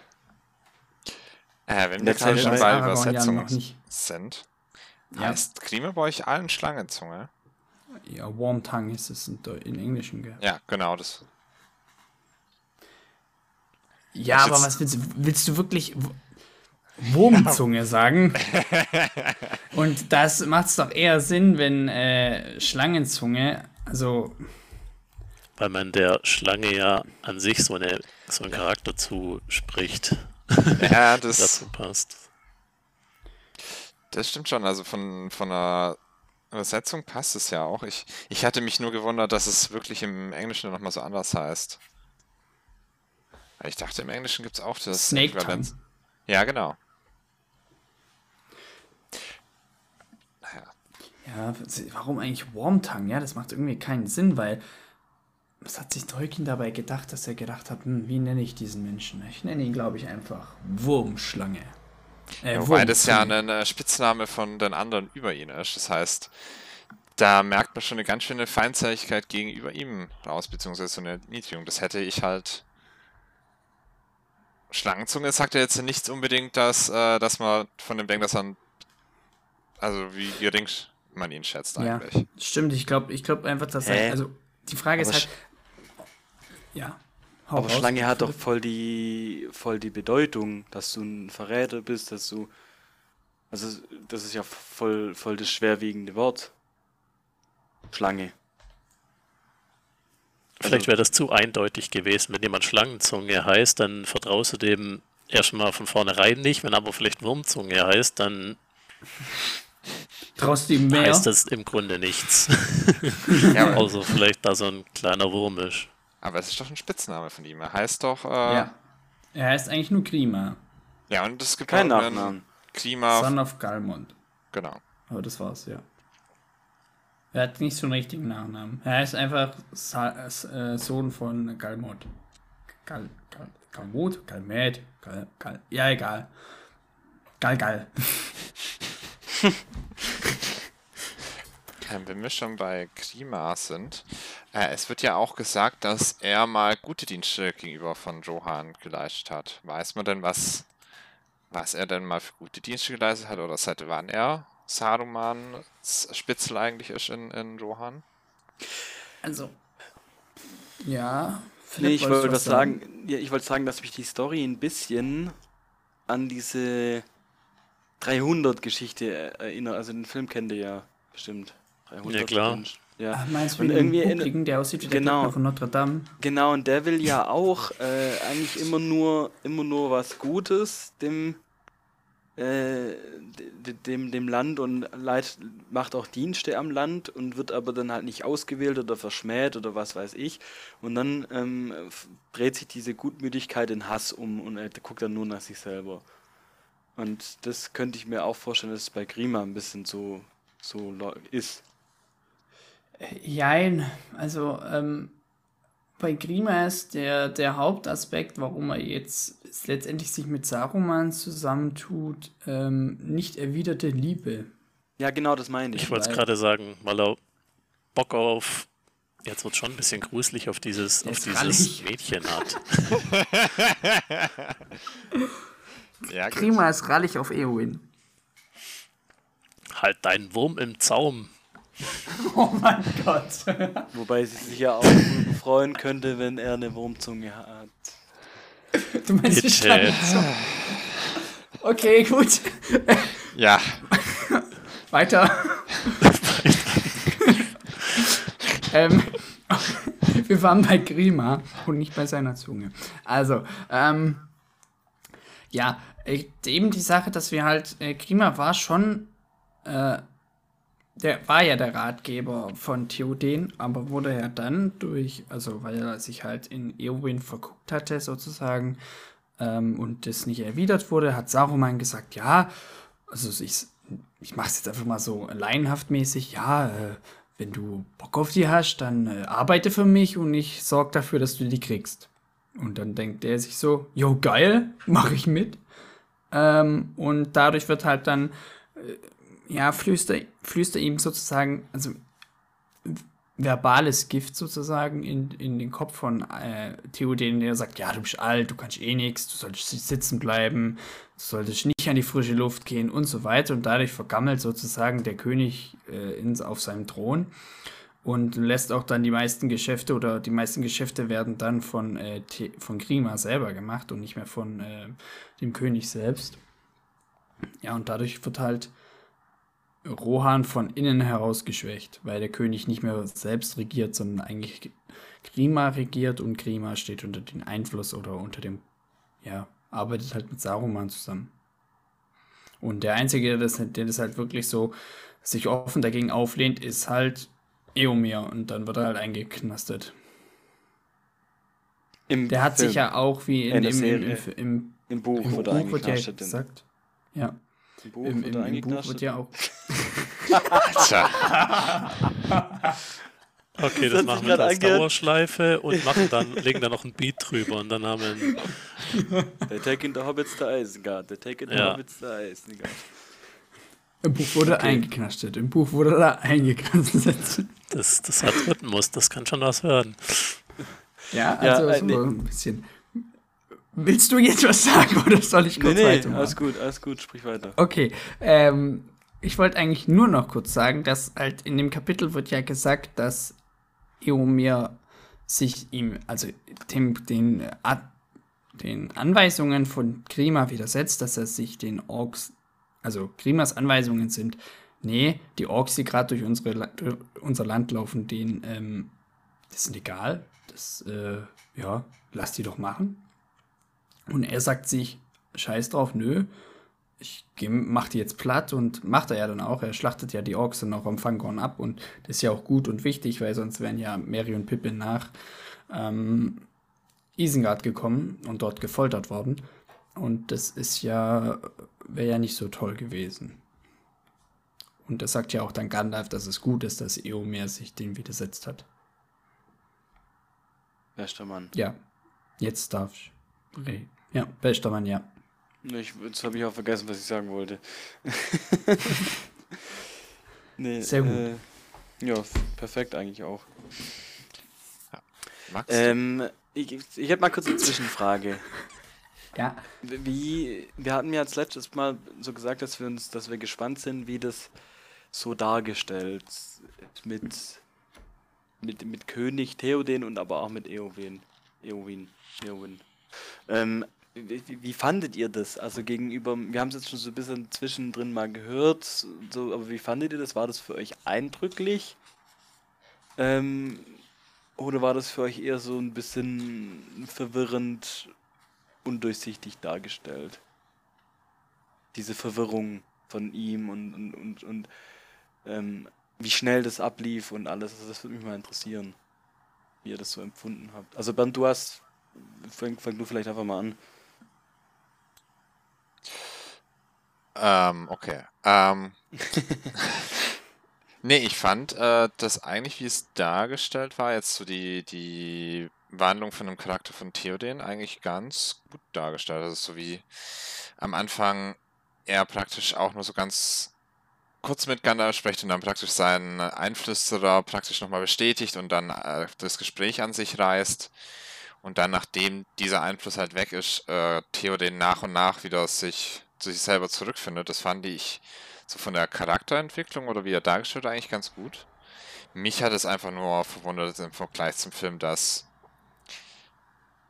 Speaker 2: Äh, wenn wir
Speaker 1: der
Speaker 2: gerade schon bei
Speaker 3: ja
Speaker 2: Übersetzungen sind,
Speaker 3: Ja,
Speaker 2: heißt Grime bei euch allen Schlangenzunge?
Speaker 3: Ja Warm Tongue ist es in, in Englischen, gell?
Speaker 2: Ja, genau, das.
Speaker 3: Ja, aber
Speaker 2: jetzt-
Speaker 3: was willst du? Willst du wirklich Wurmzunge sagen? Und das macht es doch eher Sinn, wenn äh, Schlangenzunge, also
Speaker 4: Weil man der Schlange ja an sich so, eine, so einen Charakter zuspricht,
Speaker 2: Ja,
Speaker 4: das
Speaker 2: das,
Speaker 4: dazu passt.
Speaker 2: das stimmt schon. Also von, von der Übersetzung passt es ja auch. Ich, ich hatte mich nur gewundert, dass es wirklich im Englischen nochmal so anders heißt. Ich dachte, im Englischen gibt es auch das
Speaker 3: Snake. Tongue.
Speaker 2: Ja, genau. Naja.
Speaker 3: Ja, warum eigentlich Wormtongue? Ja, das macht irgendwie keinen Sinn, weil was hat sich Tolkien dabei gedacht, dass er gedacht hat, hm, wie nenne ich diesen Menschen? Ich nenne ihn, glaube ich, einfach Wurmschlange. Äh,
Speaker 2: Ja, wobei das ja ein äh, Spitzname von den anderen über ihn ist. Das heißt, da merkt man schon eine ganz schöne Feindseligkeit gegenüber ihm raus, beziehungsweise so eine Niedrigung. Das hätte ich halt. Schlangenzunge sagt ja jetzt nichts unbedingt, dass, äh, dass man von dem denkt, dass er also wie gering man ihn schätzt
Speaker 3: Ja,
Speaker 2: eigentlich.
Speaker 3: stimmt. Ich glaube ich glaub einfach, dass er, also die Frage ist halt, ja. Hau
Speaker 1: Aber
Speaker 3: raus.
Speaker 1: Schlange hat doch voll die, voll die Bedeutung, dass du ein Verräter bist, dass du. Also, das ist ja voll, voll das schwerwiegende Wort. Schlange.
Speaker 4: Vielleicht wäre das zu eindeutig gewesen. Wenn jemand Schlangenzunge heißt, dann vertraust du dem erstmal von vornherein nicht. Wenn aber vielleicht Wurmzunge heißt, dann
Speaker 3: Traust du ihm mehr?
Speaker 4: heißt das im Grunde nichts.
Speaker 2: Ja,
Speaker 4: Außer vielleicht, dass er ein kleiner Wurm ist.
Speaker 2: Aber es ist doch ein Spitzname von ihm. Er heißt doch. Äh,
Speaker 3: Ja. Er heißt eigentlich nur Grima.
Speaker 2: ja, und es gibt
Speaker 1: Kein
Speaker 2: auch einen
Speaker 1: Nachnamen.
Speaker 2: Klima.
Speaker 3: Son of Galmond.
Speaker 2: Genau.
Speaker 3: Aber das war's, ja. Er hat nicht so einen richtigen Nachnamen. Er heißt einfach Sa äh, Sohn von Galmod. Gal, Gal, Galmod? Galmed? Gal, Gal, ja, egal. Gal, Gal.
Speaker 2: Ähm, wenn wir schon bei Klima sind, äh, es wird ja auch gesagt, dass er mal gute Dienste gegenüber von Johann geleistet hat. Weiß man denn, was, was er denn mal für gute Dienste geleistet hat oder seit wann er Sarumans Spitzel eigentlich ist in, in Rohan?
Speaker 3: Also. Ja.
Speaker 1: Nee, ich wollte was sagen. Ja, ich wollte sagen, dass mich die Story ein bisschen an diese 300-Geschichte erinnert. Also den Film kennt ihr ja bestimmt. 300
Speaker 4: Ja, klar.
Speaker 1: Mensch. Ja.
Speaker 3: Ach, meinst du
Speaker 1: Und irgendwie
Speaker 3: dem
Speaker 1: in-
Speaker 3: der aussieht wie der
Speaker 1: Genau.
Speaker 3: Glöckner von Notre Dame?
Speaker 1: Genau, und der will ja auch äh, eigentlich immer nur, immer nur was Gutes dem, äh, de- dem, dem Land und leid, macht auch Dienste am Land und wird aber dann halt nicht ausgewählt oder verschmäht oder was weiß ich. Und dann ähm, dreht sich diese Gutmütigkeit in Hass um und er guckt dann nur nach sich selber. Und das könnte ich mir auch vorstellen, dass es bei Grima ein bisschen so, so ist.
Speaker 3: Jein, also ähm, bei Grima ist der, der Hauptaspekt, warum er jetzt letztendlich sich mit Saruman zusammentut, ähm, nicht erwiderte Liebe.
Speaker 1: Ja, genau, das meine ich.
Speaker 4: Ich wollte es gerade sagen, weil er Bock auf, jetzt wird schon ein bisschen gruselig, auf dieses, auf dieses. Mädchen hat.
Speaker 2: Ja, gut.
Speaker 3: Grima ist rallig auf Eowyn.
Speaker 4: Halt deinen Wurm im Zaum.
Speaker 3: Oh mein Gott.
Speaker 1: Wobei sie sich ja auch freuen könnte, wenn er eine Wurmzunge hat.
Speaker 3: Du meinst die
Speaker 4: Bitte.
Speaker 3: Stand so. Okay, gut.
Speaker 2: Ja,
Speaker 3: Weiter. ähm, wir waren bei Grima und nicht bei seiner Zunge. Also, ähm, ja, äh, eben die Sache, dass wir halt, äh, Grima war schon, äh, der war ja der Ratgeber von Theoden, aber wurde ja dann durch, also weil er sich halt in Eowyn verguckt hatte sozusagen ähm, und das nicht erwidert wurde, hat Saruman gesagt, ja, also ich, ich mache es jetzt einfach mal so laienhaft mäßig, ja, äh, wenn du Bock auf die hast, dann äh, arbeite für mich und ich sorge dafür, dass du die kriegst. Und dann denkt er sich so, jo, geil, mache ich mit. Ähm, und dadurch wird halt dann, äh, ja, flüster, flüster ihm sozusagen, also verbales Gift sozusagen in, in den Kopf von äh, Theoden, der sagt, ja, du bist alt, du kannst eh nichts, du solltest sitzen bleiben, du solltest nicht an die frische Luft gehen und so weiter. Und dadurch vergammelt sozusagen der König äh, ins, auf seinem Thron und lässt auch dann die meisten Geschäfte oder die meisten Geschäfte werden dann von, äh, von Grima selber gemacht und nicht mehr von äh, dem König selbst. Ja, und dadurch wird halt Rohan von innen heraus geschwächt, weil der König nicht mehr selbst regiert, sondern eigentlich Grima regiert und Grima steht unter dem Einfluss oder unter dem, ja, arbeitet halt mit Saruman zusammen. Und der Einzige, der das, der das halt wirklich so sich offen dagegen auflehnt, ist halt Eomir und dann wird er halt eingeknastet.
Speaker 1: Im
Speaker 3: Der hat
Speaker 1: Film.
Speaker 3: sich ja auch wie in,
Speaker 1: In der
Speaker 3: im, im, im,
Speaker 1: Buch
Speaker 3: im
Speaker 1: wird er
Speaker 3: Buch wird ja
Speaker 1: eingeknastet. Im,
Speaker 3: gesagt. Ja,
Speaker 1: Im Buch
Speaker 3: im,
Speaker 1: wird
Speaker 3: im, im Buch wird ja auch
Speaker 4: Okay,
Speaker 1: Das
Speaker 4: das machen wir als
Speaker 1: angehört.
Speaker 4: Dauerschleife und machen dann, legen da noch ein Beat drüber und dann haben wir ein,
Speaker 1: They take in the hobbits to Isengard. They take in the
Speaker 4: Ja.
Speaker 1: hobbits to Isengard.
Speaker 3: Im Buch wurde
Speaker 1: Okay.
Speaker 3: eingeknastet. Im Buch wurde er eingeknastet.
Speaker 4: das, das hat Rhythmus, das kann schon was werden.
Speaker 3: Ja,
Speaker 1: Ja,
Speaker 3: also
Speaker 1: äh,
Speaker 3: so
Speaker 1: nee.
Speaker 3: ein bisschen. Willst du jetzt was sagen oder soll ich
Speaker 1: Nee,
Speaker 3: kurz
Speaker 1: nee,
Speaker 3: weitermachen?
Speaker 1: alles gut, alles gut, sprich weiter.
Speaker 3: Okay, ähm, ich wollte eigentlich nur noch kurz sagen, dass halt in dem Kapitel wird ja gesagt, dass Eomir sich ihm, also dem, den, den Anweisungen von Grima widersetzt, dass er sich den Orks, also Grimas Anweisungen sind, nee, die Orks, die gerade durch, unsere, durch unser Land laufen, denen, ähm, das ist egal, das, äh, ja, lass die doch machen. Und er sagt sich, scheiß drauf, nö, ich mach die jetzt platt und macht er ja dann auch. Er schlachtet ja die Orks dann auch am Fangorn ab und das ist ja auch gut und wichtig, weil sonst wären ja Mary und Pippin nach ähm, Isengard gekommen und dort gefoltert worden. Und das ist ja, wäre ja nicht so toll gewesen. Und das sagt ja auch dann Gandalf, dass es gut ist, dass Eomer sich dem widersetzt hat.
Speaker 1: Bester Mann.
Speaker 3: Ja, jetzt darf ich. reden. Ja, bester Mann, ja.
Speaker 1: Ich, jetzt habe ich auch vergessen, was ich sagen wollte. nee,
Speaker 3: Sehr gut.
Speaker 1: Äh, ja, perfekt eigentlich auch.
Speaker 2: Max?
Speaker 1: Ähm, ich ich hätte mal kurz eine Zwischenfrage.
Speaker 3: Ja,
Speaker 1: Wie, wir hatten ja jetzt letztes Mal so gesagt, dass wir uns, dass wir gespannt sind, wie das so dargestellt mit, mit, mit König Theoden und aber auch mit Eowyn. Eowyn. Eowyn. Ähm, wie, wie- fandet ihr das? Also gegenüber, wir haben es jetzt schon so ein bisschen zwischendrin mal gehört, so, aber wie fandet ihr das? War das für euch eindrücklich? Ähm, oder war das für euch eher so ein bisschen verwirrend, undurchsichtig dargestellt? Diese Verwirrung von ihm und, und, und, und ähm, wie schnell das ablief und alles. Also das würde mich mal interessieren, wie ihr das so empfunden habt. Also Bernd, du hast, fang, fang du vielleicht einfach mal an.
Speaker 2: Ähm, okay. Ähm, nee, ich fand, äh, dass eigentlich, wie es dargestellt war, jetzt so die, die Wandlung von dem Charakter von Theoden eigentlich ganz gut dargestellt. Also so wie am Anfang er praktisch auch nur so ganz kurz mit Gandalf spricht und dann praktisch seinen Einflüsterer praktisch nochmal bestätigt und dann äh, das Gespräch an sich reißt. Und dann, nachdem dieser Einfluss halt weg ist, äh, Theoden nach und nach wieder sich sich selber zurückfindet. Das fand ich so von der Charakterentwicklung oder wie er dargestellt eigentlich ganz gut. Mich hat es einfach nur verwundert im Vergleich zum Film, dass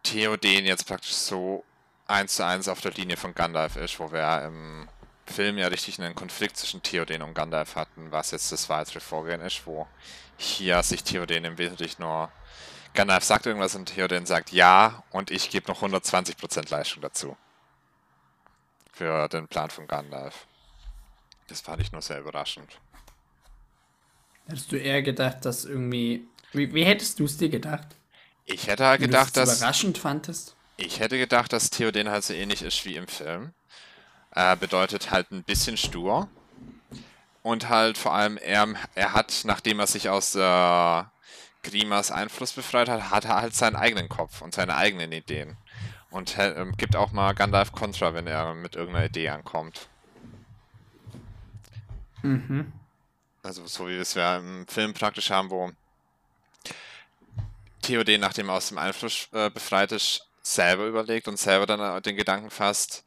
Speaker 2: Theoden jetzt praktisch so eins zu eins auf der Linie von Gandalf ist, wo wir im Film ja richtig einen Konflikt zwischen Theoden und Gandalf hatten, was jetzt das weitere Vorgehen ist, wo hier sich Theoden im Wesentlichen nur Gandalf sagt irgendwas und Theoden sagt ja und ich gebe noch 120% Leistung dazu. Für den Plan von Gandalf. Das fand ich nur sehr überraschend.
Speaker 3: hättest du eher gedacht, dass irgendwie. Wie, wie hättest du es dir gedacht?
Speaker 2: Ich hätte halt gedacht, dass
Speaker 3: überraschend fandest?
Speaker 2: ich hätte gedacht, dass Theoden halt so ähnlich ist wie im Film. Äh, bedeutet halt ein bisschen stur. Und halt vor allem, er, er hat, nachdem er sich aus äh, Grimas Einfluss befreit hat, hat er halt seinen eigenen Kopf und seine eigenen Ideen. Und ähm, gibt auch mal Gandalf Kontra, wenn er mit irgendeiner Idee ankommt.
Speaker 3: Mhm.
Speaker 2: Also so wie wir es ja im Film praktisch haben, wo Theoden, nachdem er aus dem Einfluss äh, befreit ist, selber überlegt und selber dann äh, den Gedanken fasst,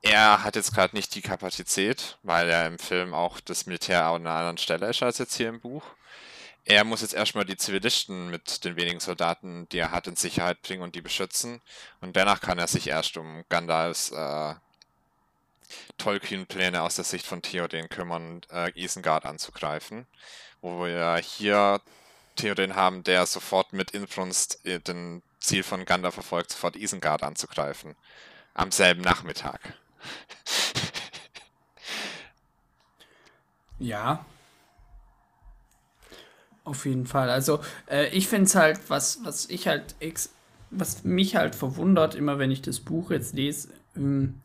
Speaker 2: er hat jetzt gerade nicht die Kapazität, weil er im Film auch das Militär an einer anderen Stelle ist als jetzt hier im Buch. Er muss jetzt erstmal die Zivilisten mit den wenigen Soldaten, die er hat, in Sicherheit bringen und die beschützen. Und danach kann er sich erst um Gandalfs äh, tollkühnen Pläne aus der Sicht von Theoden kümmern, äh, Isengard anzugreifen. Wo wir hier Theoden haben, der sofort mit Inbrunst äh, den Ziel von Gandalf verfolgt, sofort Isengard anzugreifen. Am selben Nachmittag.
Speaker 3: Ja. Auf jeden Fall. Also, äh, ich finde es halt, was, was ich halt, ex was mich halt verwundert, immer wenn ich das Buch jetzt lese, ähm,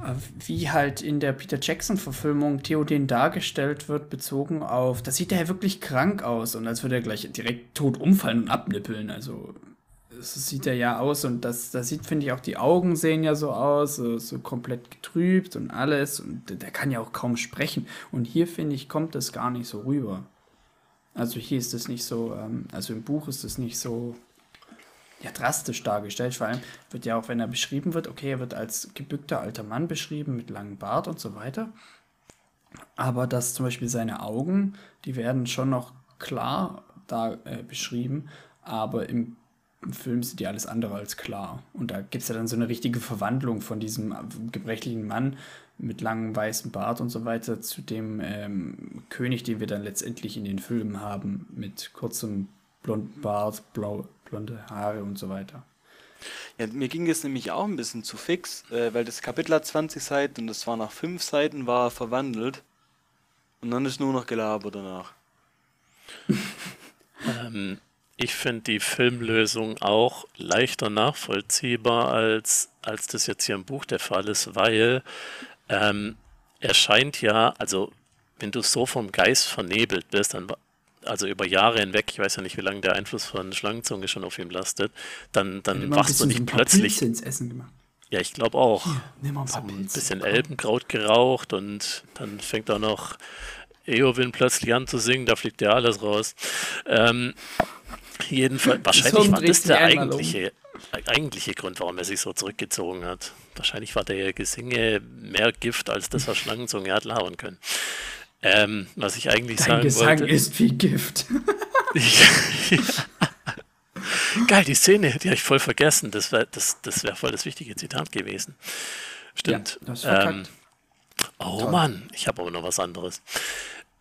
Speaker 3: äh, wie halt in der Peter Jackson-Verfilmung Theoden dargestellt wird, bezogen auf, da sieht er ja wirklich krank aus und als würde er gleich direkt tot umfallen und abnippeln. Also, so sieht er ja aus und das, das sieht, finde ich, auch die Augen sehen ja so aus, so, so komplett getrübt und alles und der kann ja auch kaum sprechen. Und hier, finde ich, kommt das gar nicht so rüber. Also hier ist es nicht so, ähm, also im Buch ist es nicht so ja, drastisch dargestellt. Vor allem wird ja auch, wenn er beschrieben wird, okay, er wird als gebückter alter Mann beschrieben mit langem Bart und so weiter. Aber dass zum Beispiel seine Augen, die werden schon noch klar da äh, beschrieben, aber im, im Film sind die alles andere als klar. Und da gibt es ja dann so eine richtige Verwandlung von diesem äh, gebrechlichen Mann mit langem weißen Bart und so weiter zu dem ähm, König, den wir dann letztendlich in den Filmen haben, mit kurzem blonden Bart, blau, blonde Haare und so weiter.
Speaker 1: Ja, mir ging es nämlich auch ein bisschen zu fix, äh, weil das Kapitel hat 20 Seiten und das war nach 5 Seiten war verwandelt. Und dann ist nur noch gelabert danach.
Speaker 4: Ähm, ich finde die Filmlösung auch leichter nachvollziehbar, als, als das jetzt hier im Buch der Fall ist, weil ähm, er scheint ja, also wenn du so vom Geist vernebelt bist, dann also über Jahre hinweg, ich weiß ja nicht, wie lange der Einfluss von Schlangenzunge schon auf ihm lastet, dann, dann wachst du nicht plötzlich.
Speaker 3: Ins Essen gemacht.
Speaker 4: Ja, ich glaube auch.
Speaker 3: Hier, nimm mal ein
Speaker 4: so
Speaker 3: paar
Speaker 4: ein
Speaker 3: Pilze.
Speaker 4: bisschen Elbenkraut geraucht und dann fängt auch noch Eowyn plötzlich an zu singen, da fliegt ja alles raus. Ähm, jedenfalls, wahrscheinlich war das der
Speaker 3: einmal um.
Speaker 4: Eigentliche, eigentliche Grund, warum er sich so zurückgezogen hat. Wahrscheinlich war der Gesinge mehr Gift, als das, was Schlangenzunge hat labern können. Ähm, was ich eigentlich
Speaker 3: Dein
Speaker 4: sagen
Speaker 3: Gesang
Speaker 4: wollte.
Speaker 3: ist wie Gift.
Speaker 4: Geil, die Szene, die habe ich voll vergessen. Das wäre das, das wär voll das wichtige Zitat gewesen. Stimmt.
Speaker 3: Ja, das
Speaker 4: ähm, oh Mann, ich habe aber noch was anderes.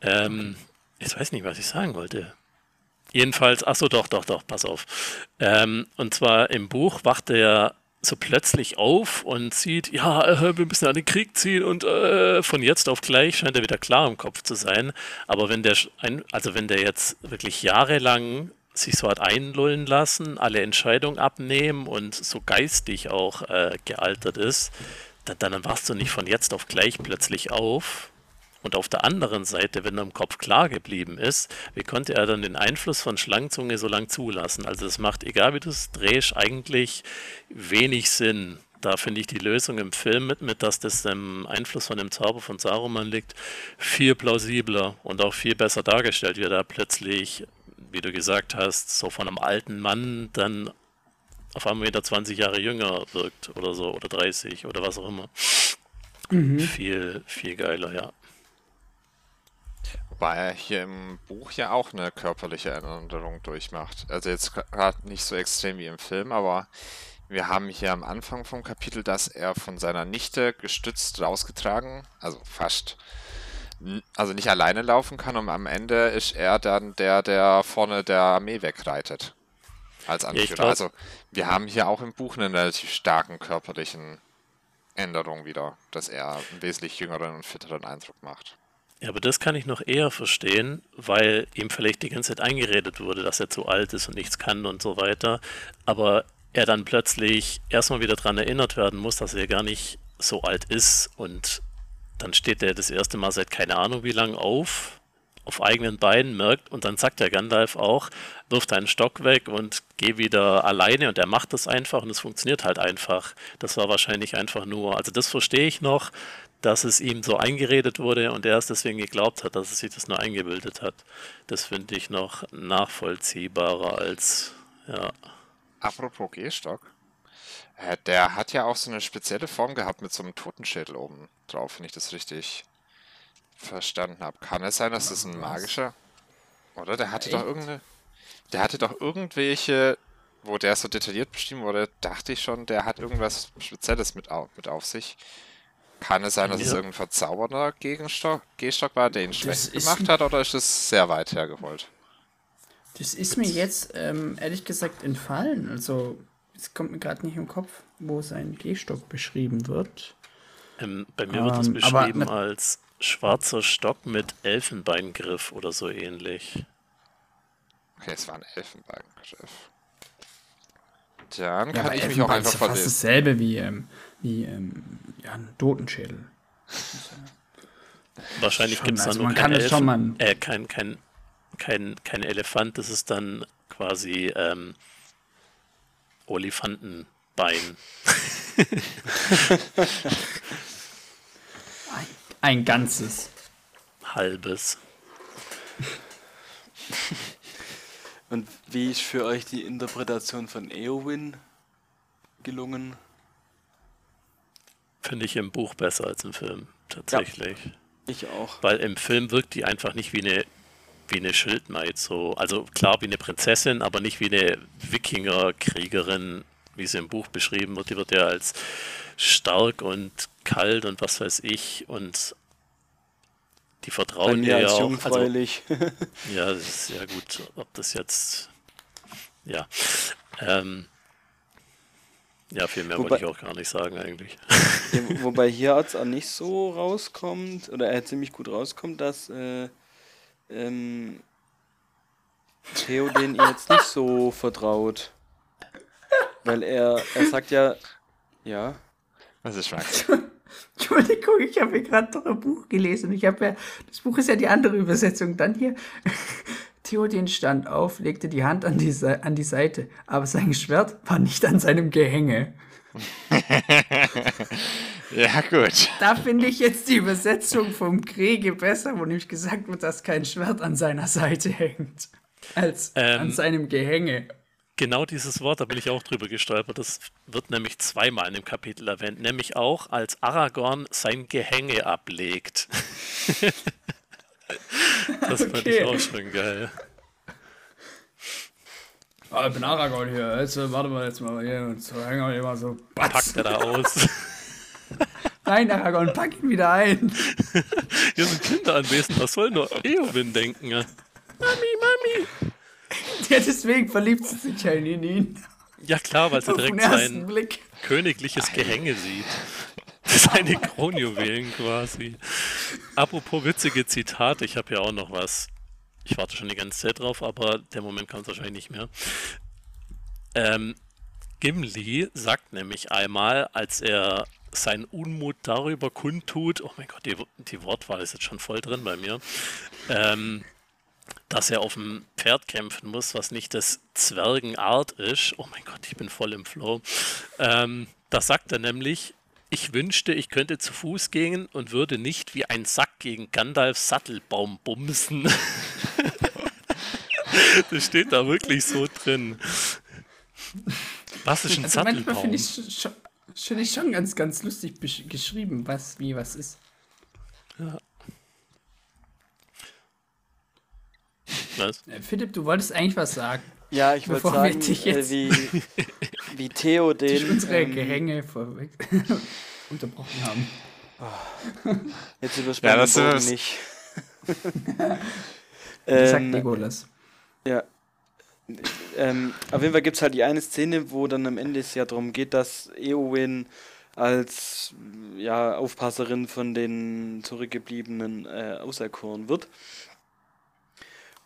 Speaker 4: Ähm, jetzt weiß ich nicht, was ich sagen wollte. Jedenfalls, ach so, doch, doch, doch, pass auf. Ähm, und zwar im Buch wacht er so plötzlich auf und sieht, ja, äh, wir müssen an den Krieg ziehen und äh, von jetzt auf gleich scheint er wieder klar im Kopf zu sein. Aber wenn der, also wenn der jetzt wirklich jahrelang sich so hat einlullen lassen, alle Entscheidungen abnehmen und so geistig auch äh, gealtert ist, dann, dann wachst du nicht von jetzt auf gleich plötzlich auf. Und auf der anderen Seite, wenn er im Kopf klar geblieben ist, wie konnte er dann den Einfluss von Schlangenzunge so lang zulassen? Also es macht, egal wie du es drehst, eigentlich wenig Sinn. Da finde ich die Lösung im Film mit, mit, dass das im Einfluss von dem Zauber von Saruman liegt, viel plausibler und auch viel besser dargestellt, wie er da plötzlich, wie du gesagt hast, so von einem alten Mann dann auf einmal wieder 20 Jahre jünger wirkt oder so, oder 30 oder was auch immer. Viel, viel geiler, ja.
Speaker 2: Wobei er hier im Buch ja auch eine körperliche Änderung durchmacht. Also jetzt gerade nicht so extrem wie im Film, aber wir haben hier am Anfang vom Kapitel, dass er von seiner Nichte gestützt rausgetragen, also fast, also nicht alleine laufen kann und am Ende ist er dann der, der vorne der Armee wegreitet. Als Anführer.
Speaker 4: glaub-
Speaker 2: also wir haben hier auch im Buch einen relativ starken körperlichen Änderung wieder, dass er einen wesentlich jüngeren und fitteren Eindruck macht.
Speaker 4: Ja, aber das kann ich noch eher verstehen, weil ihm vielleicht die ganze Zeit eingeredet wurde, dass er zu alt ist und nichts kann und so weiter. Aber er dann plötzlich erstmal wieder daran erinnert werden muss, dass er gar nicht so alt ist. Und dann steht er das erste Mal seit keine Ahnung wie lang auf, auf eigenen Beinen, merkt, und dann sagt der Gandalf auch, wirf deinen Stock weg und geh wieder alleine. Und er macht das einfach und es funktioniert halt einfach. Das war wahrscheinlich einfach nur, also das verstehe ich noch, dass es ihm so eingeredet wurde und er es deswegen geglaubt hat, dass er sich das nur eingebildet hat. Das finde ich noch nachvollziehbarer als, ja.
Speaker 2: Apropos Gehstock, äh, der hat ja auch so eine spezielle Form gehabt mit so einem Totenschädel oben drauf, wenn ich das richtig verstanden habe. Kann es sein, dass das ein magischer? Oder der hatte doch
Speaker 3: Echt?
Speaker 2: irgendeine. Der hatte doch irgendwelche, wo der so detailliert beschrieben wurde, dachte ich schon, der hat irgendwas Spezielles mit, au mit auf sich. Kann es sein, dass es
Speaker 4: Ja.
Speaker 2: irgendein verzaubernder Gegenstock, Gehstock war, der ihn schlecht
Speaker 3: ist
Speaker 2: gemacht hat, oder ist es sehr weit hergeholt?
Speaker 3: Das ist mir jetzt ähm, ehrlich gesagt entfallen. Also, es kommt mir gerade nicht im Kopf, wo sein Gehstock beschrieben wird.
Speaker 4: Ähm, bei mir wird es
Speaker 3: Ähm, aber
Speaker 4: beschrieben als schwarzer Stock mit Elfenbeingriff oder so ähnlich.
Speaker 2: Okay, es war ein Elfenbeingriff. Dann
Speaker 3: Ja,
Speaker 2: kann ich mich auch einfach
Speaker 3: ist ja fast
Speaker 2: verlesen.
Speaker 3: dasselbe wie, ähm, wie ähm, ja, ein Totenschädel.
Speaker 4: Wahrscheinlich gibt es dann
Speaker 3: also
Speaker 4: nur
Speaker 3: man
Speaker 4: kein,
Speaker 3: kann das schon
Speaker 4: Elfen,
Speaker 3: mal-
Speaker 4: äh, kein, kein, kein, kein Elefant, das ist dann quasi ähm, Olifantenbein.
Speaker 3: Ein, ein ganzes.
Speaker 4: Halbes.
Speaker 1: Und wie ist für euch die Interpretation von Eowyn gelungen?
Speaker 4: Finde ich im Buch besser als im Film, tatsächlich.
Speaker 1: Ich auch.
Speaker 4: Weil im Film wirkt die einfach nicht wie eine, wie eine Schildmaid so. Also klar wie eine Prinzessin, aber nicht wie eine Wikingerkriegerin, wie sie im Buch beschrieben wird. Die wird ja als stark und kalt und was weiß ich und die vertrauen
Speaker 1: mir
Speaker 4: ihr ja
Speaker 1: als
Speaker 4: auch. Also,
Speaker 1: jungfräulich.
Speaker 4: ja, das ist ja gut, ob das jetzt. Ja. Ähm, ja, viel mehr wollte
Speaker 1: Wobei-
Speaker 4: ich auch gar nicht sagen eigentlich.
Speaker 1: Ja, wobei hier jetzt auch nicht so rauskommt, oder er ziemlich gut rauskommt, dass äh, ähm, Theoden ihr jetzt nicht so vertraut. Weil er, er sagt ja, ja,
Speaker 2: Was ist Max?
Speaker 3: Entschuldigung, ich habe hier gerade noch ein Buch gelesen. Ich habe ja, das Buch ist ja die andere Übersetzung. Dann hier, Theoden stand auf, legte die Hand an die, an die Seite, aber sein Schwert war nicht an seinem Gehänge.
Speaker 2: ja, gut.
Speaker 3: Da finde ich jetzt die Übersetzung vom Kriege besser, wo nämlich gesagt wird, dass kein Schwert an seiner Seite hängt, als
Speaker 4: Ähm,
Speaker 3: an seinem Gehänge.
Speaker 4: Genau dieses Wort, da bin ich auch drüber gestolpert. Das wird nämlich zweimal in dem Kapitel erwähnt, nämlich auch als Aragorn sein Gehänge ablegt. das fand ich
Speaker 3: Okay.
Speaker 4: auch schon geil.
Speaker 3: Ah, ich bin Aragorn hier. Jetzt äh, warte mal jetzt mal hier und so hängen wir immer so.
Speaker 4: Packt er da aus.
Speaker 3: Nein, Aragorn, pack ihn wieder ein.
Speaker 4: Hier sind Kinder anwesend, was soll nur Eowyn denken? Mami, Mami!
Speaker 3: Ja, deswegen verliebt sie sich ja in ihn.
Speaker 4: Ja klar, weil sie direkt sein
Speaker 3: Blick.
Speaker 4: königliches Gehänge sieht. Seine Kronjuwelen quasi. Apropos witzige Zitate, ich habe ja auch noch was. Ich warte schon die ganze Zeit drauf, aber der Moment kommt wahrscheinlich nicht mehr. Ähm, Gimli sagt nämlich einmal, als er seinen Unmut darüber kundtut, oh mein Gott, die, die Wortwahl ist jetzt schon voll drin bei mir, ähm, dass er auf dem Pferd kämpfen muss, was nicht des Zwergen Art ist. Oh mein Gott, ich bin voll im Flow. Ähm, da sagt er nämlich, ich wünschte, ich könnte zu Fuß gehen und würde nicht wie ein Sack gegen Gandalfs Sattelbaum bumsen. das steht da wirklich so drin. Was ist ein
Speaker 3: Also manchmal
Speaker 4: Sattelbaum?
Speaker 3: finde ich schon, find ich schon ganz, ganz lustig geschrieben, was wie was ist.
Speaker 4: Was?
Speaker 3: Äh, Philipp, du wolltest eigentlich was sagen.
Speaker 1: Ja, ich wollte sagen, äh, wie, wie Theo
Speaker 3: Durch
Speaker 1: den,
Speaker 3: unsere
Speaker 1: ähm,
Speaker 3: Gehänge vorweg unterbrochen haben.
Speaker 1: jetzt überspannen
Speaker 2: Ja, das
Speaker 1: wir
Speaker 2: ist-
Speaker 1: nicht.
Speaker 3: Sagt
Speaker 1: ähm,
Speaker 3: Legolas.
Speaker 1: Ja. Ähm, auf jeden Fall gibt es halt die eine Szene, wo dann am Ende es ja darum geht, dass Eowyn als ja, Aufpasserin von den Zurückgebliebenen äh, auserkoren wird.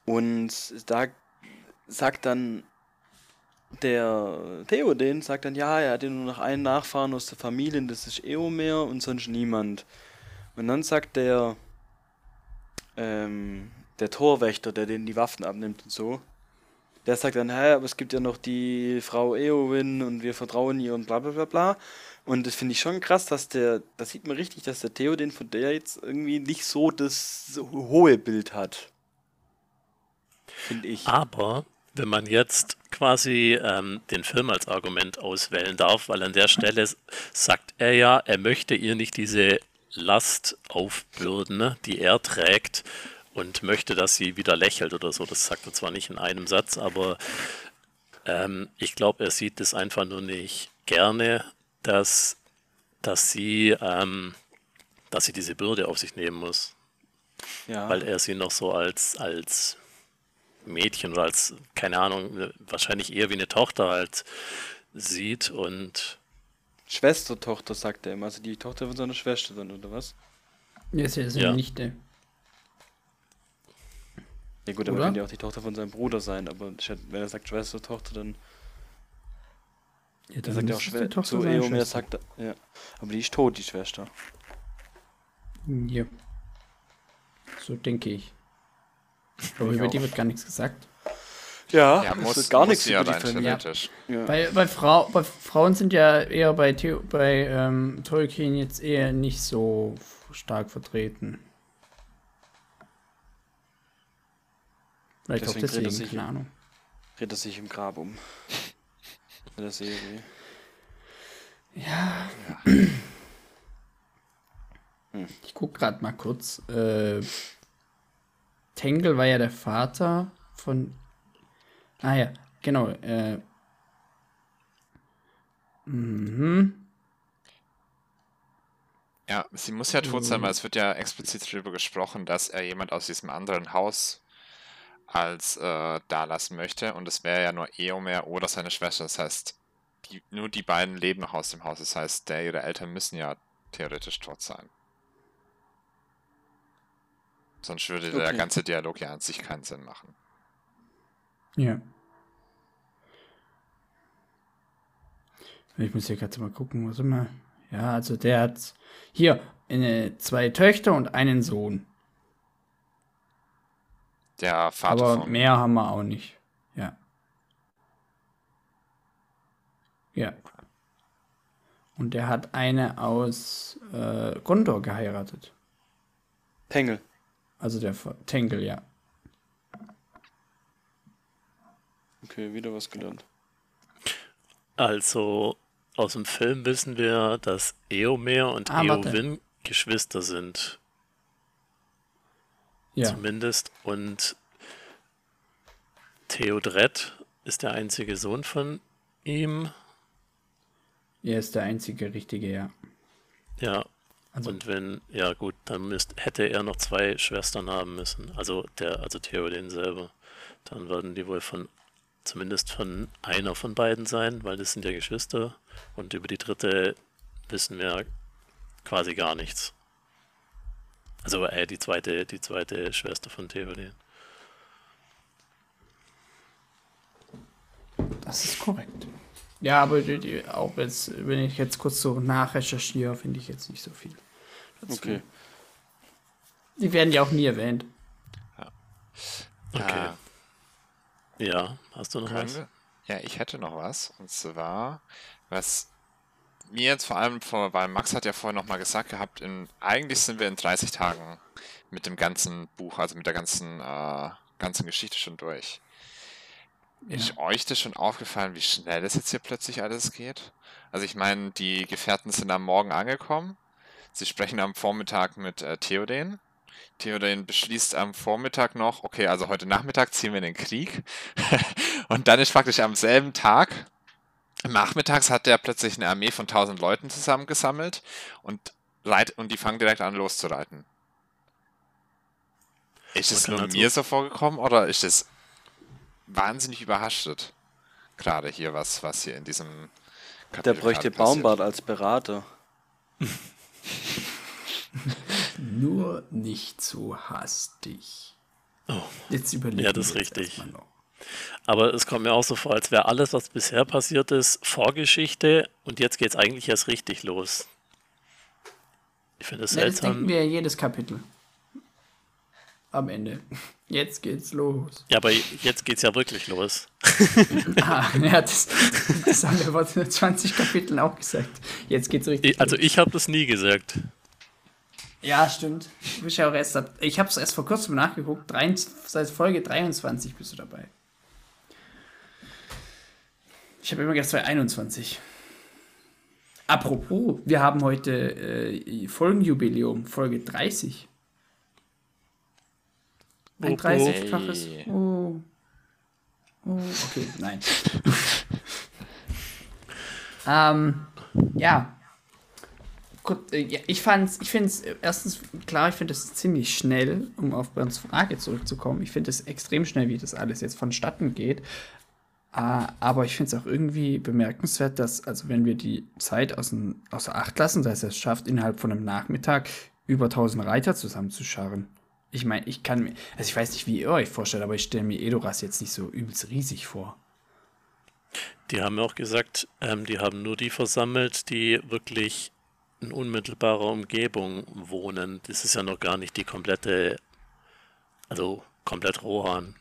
Speaker 1: Und da sagt dann der Theoden, sagt dann, ja, er hat ja nur noch einen Nachfahren aus der Familie, das ist Eomer und sonst niemand. Und dann sagt der, ähm, der Torwächter, der denen die Waffen abnimmt und so, der sagt dann, hä, aber es gibt ja noch die Frau Eowyn und wir vertrauen ihr und bla bla bla bla. Und das finde ich schon krass, dass der, das sieht man richtig, dass der Theoden von der jetzt irgendwie nicht so das hohe Bild hat. Finde ich.
Speaker 4: Aber wenn man jetzt quasi ähm, den Film als Argument auswählen darf, weil an der Stelle sagt er ja, er möchte ihr nicht diese Last aufbürden, ne, die er trägt und möchte, dass sie wieder lächelt oder so. Das sagt er zwar nicht in einem Satz, aber ähm, ich glaube, er sieht es einfach nur nicht gerne, dass, dass sie ähm, dass sie diese Bürde auf sich nehmen muss
Speaker 1: Ja.
Speaker 4: weil er sie noch so als, als Mädchen oder als, keine Ahnung, wahrscheinlich eher wie eine Tochter halt sieht und
Speaker 1: Schwestertochter, sagt er immer. Also die Tochter von seiner Schwester dann, oder was?
Speaker 3: Ja, ist ja, ist
Speaker 4: Ja.
Speaker 3: ja. Nichte.
Speaker 1: Ja gut, aber
Speaker 3: Oder?
Speaker 1: könnte ja auch die Tochter von seinem Bruder sein, aber wenn er sagt Schwestertochter, dann
Speaker 3: Ja,
Speaker 1: Er sagt ja auch Schwester.
Speaker 3: Tochter
Speaker 1: Zu
Speaker 3: seine
Speaker 1: Eomer
Speaker 3: Schwester.
Speaker 1: sagt er. Ja. Aber die ist tot, die Schwester.
Speaker 3: Ja. So denke ich. Aber über die wird gar nichts gesagt.
Speaker 1: Ja,
Speaker 2: Ja, muss,
Speaker 1: wird gar
Speaker 2: muss
Speaker 1: nichts
Speaker 2: ja
Speaker 1: über die
Speaker 2: rein
Speaker 1: Familie.
Speaker 2: theoretisch.
Speaker 1: Ja.
Speaker 3: Weil, weil, Frau, weil Frauen sind ja eher bei, Theo, bei ähm, Tolkien jetzt eher nicht so stark vertreten. Vielleicht auch
Speaker 1: Deswegen dreht
Speaker 3: deswegen,
Speaker 1: sich-
Speaker 3: keine Ahnung.
Speaker 1: Dreht er sich im Grab um. In der Serie.
Speaker 3: Ja. Ich guck gerade mal kurz. Äh, Tengel war ja der Vater von. Ah ja, genau. Äh, mhm.
Speaker 2: Ja, sie muss ja tot sein, weil es wird ja explizit darüber gesprochen, dass er jemand aus diesem anderen Haus als äh, da lassen möchte. Und es wäre ja nur Eomer oder seine Schwester. Das heißt, die, nur die beiden leben noch aus dem Haus. Das heißt, der ihre Eltern müssen ja theoretisch tot sein. Sonst würde der
Speaker 1: Okay.
Speaker 2: ganze Dialog ja an sich keinen Sinn machen.
Speaker 3: Ja. Ich muss hier gerade mal gucken, was immer. Ja, also der hat hier eine, zwei Töchter und einen Sohn.
Speaker 2: Der Vater
Speaker 3: Aber
Speaker 2: von.
Speaker 3: mehr haben wir auch nicht. Ja. Ja. Und der hat eine aus äh, Gondor geheiratet.
Speaker 1: Tengel.
Speaker 3: Also der von Tengel, ja.
Speaker 1: Okay, wieder was gelernt.
Speaker 4: Also aus dem Film wissen wir, dass Eomer und
Speaker 3: Ah.
Speaker 4: Eowyn Geschwister sind,
Speaker 3: Ja.
Speaker 4: zumindest. Und Theodred ist der einzige Sohn von ihm.
Speaker 3: Er ist der einzige richtige, ja.
Speaker 4: Ja.
Speaker 3: Also-
Speaker 4: und wenn, ja gut, dann müsst, hätte er noch zwei Schwestern haben müssen. Also der, also Theoden selber. Dann würden die wohl von, zumindest von einer von beiden sein, weil das sind ja Geschwister. Und über die dritte wissen wir quasi gar nichts. Also äh, die zweite, die zweite Schwester von Theoden.
Speaker 3: Das ist korrekt. Ja, aber die, die, auch jetzt, wenn ich jetzt kurz so nachrecherchiere, finde ich jetzt nicht so viel. Dazu.
Speaker 1: Okay.
Speaker 3: Die werden ja auch nie erwähnt.
Speaker 4: Okay. Ja, hast du noch
Speaker 2: Können
Speaker 4: was?
Speaker 2: wir? Ja, ich hätte noch was. Und zwar, was mir jetzt vor allem vor, weil Max hat ja vorher nochmal gesagt gehabt, in, eigentlich sind wir in 30 Tagen mit dem ganzen Buch, also mit der ganzen, äh, ganzen Geschichte schon durch. Ist euch das schon aufgefallen, wie schnell es jetzt hier plötzlich alles geht? Also ich meine, die Gefährten sind am Morgen angekommen. Sie sprechen am Vormittag mit äh, Theoden. Theoden beschließt am Vormittag noch, okay, also heute Nachmittag ziehen wir in den Krieg. Und dann ist praktisch am selben Tag, nachmittags hat er plötzlich eine Armee von 1000 Leuten zusammengesammelt und, reit, und die fangen direkt an loszureiten. Ist es nur mir so vorgekommen oder ist es wahnsinnig überraschtet? Gerade hier, was, was hier in diesem Kapitel
Speaker 1: Der bräuchte. Baumbart als Berater.
Speaker 3: Nur nicht so hastig.
Speaker 4: Oh.
Speaker 3: Jetzt überlegen
Speaker 4: Ja, das ist richtig. Aber es kommt mir auch so vor, als wäre alles, was bisher passiert ist, Vorgeschichte und jetzt geht es eigentlich erst richtig los. Ich finde es
Speaker 3: Ja, das denken
Speaker 4: seltsam.
Speaker 3: wir ja jedes Kapitel. Am Ende. Jetzt geht's los.
Speaker 4: Ja, aber jetzt geht es ja wirklich los.
Speaker 3: Ah, ja, das, das haben wir vor 20 Kapiteln auch gesagt. Jetzt geht's richtig
Speaker 4: Ich, also
Speaker 3: los.
Speaker 4: ich habe das nie gesagt.
Speaker 3: Ja, stimmt. Ich habe es erst vor kurzem nachgeguckt. Drei, seit Folge 23 bist du dabei. Ich habe immer gedacht, es war 21. Apropos, wir haben heute äh, Folgenjubiläum, Folge 30. Ein
Speaker 4: Oh, oh.
Speaker 3: 30-faches.
Speaker 2: Hey.
Speaker 3: Oh. Oh, okay, nein. ähm, ja. Gut, äh, ja, ich fand's, ich finde es erstens klar, ich finde es ziemlich schnell, um auf Bernds Frage zurückzukommen. Ich finde es extrem schnell, wie das alles jetzt vonstatten geht. Ah, aber ich finde es auch irgendwie bemerkenswert, dass, also wenn wir die Zeit außer, außer Acht lassen, dass er es schafft, innerhalb von einem Nachmittag über 1000 Reiter zusammenzuscharren. Ich meine, ich kann mir, also ich weiß nicht, wie ihr euch vorstellt, aber ich stelle mir Edoras jetzt nicht so übelst riesig vor.
Speaker 4: Die haben auch gesagt, ähm, die haben nur die versammelt, die wirklich in unmittelbarer Umgebung wohnen. Das ist ja noch gar nicht die komplette, also komplett Rohan.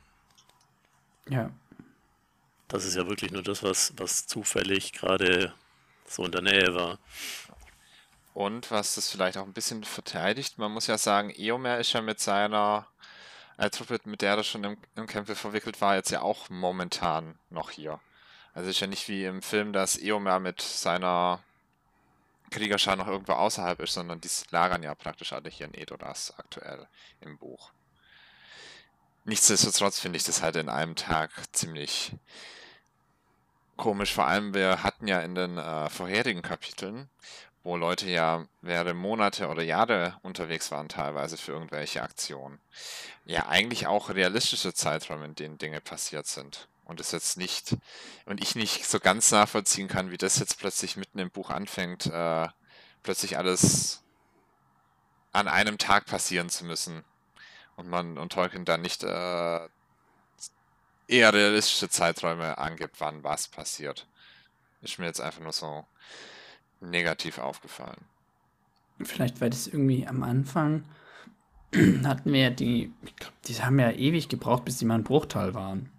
Speaker 3: Ja.
Speaker 4: Das ist ja wirklich nur das, was, was zufällig gerade so in der Nähe war.
Speaker 2: Und was das vielleicht auch ein bisschen verteidigt, man muss ja sagen, Eomer ist ja mit seiner äh, Truppe, mit der er schon im, im Kämpfe verwickelt war, jetzt ja auch momentan noch hier. Also ist ja nicht wie im Film, dass Eomer mit seiner Kriegerschar noch irgendwo außerhalb ist, sondern die lagern ja praktisch alle hier in Edoras aktuell im Buch. Nichtsdestotrotz finde ich das halt in einem Tag ziemlich komisch. Vor allem, wir hatten ja in den äh, vorherigen Kapiteln, wo Leute ja mehrere Monate oder Jahre unterwegs waren, teilweise für irgendwelche Aktionen. Ja, eigentlich auch realistische Zeiträume, in denen Dinge passiert sind. Und es jetzt nicht, und ich nicht so ganz nachvollziehen kann, wie das jetzt plötzlich mitten im Buch anfängt, äh, plötzlich alles an einem Tag passieren zu müssen. Und man und Tolkien dann nicht äh, eher realistische Zeiträume angibt, wann was passiert. Ist mir jetzt einfach nur so negativ aufgefallen.
Speaker 3: Vielleicht, weil das irgendwie am Anfang hatten wir ja die, ich glaube, die haben ja ewig gebraucht, bis die mal in Bruchtal waren.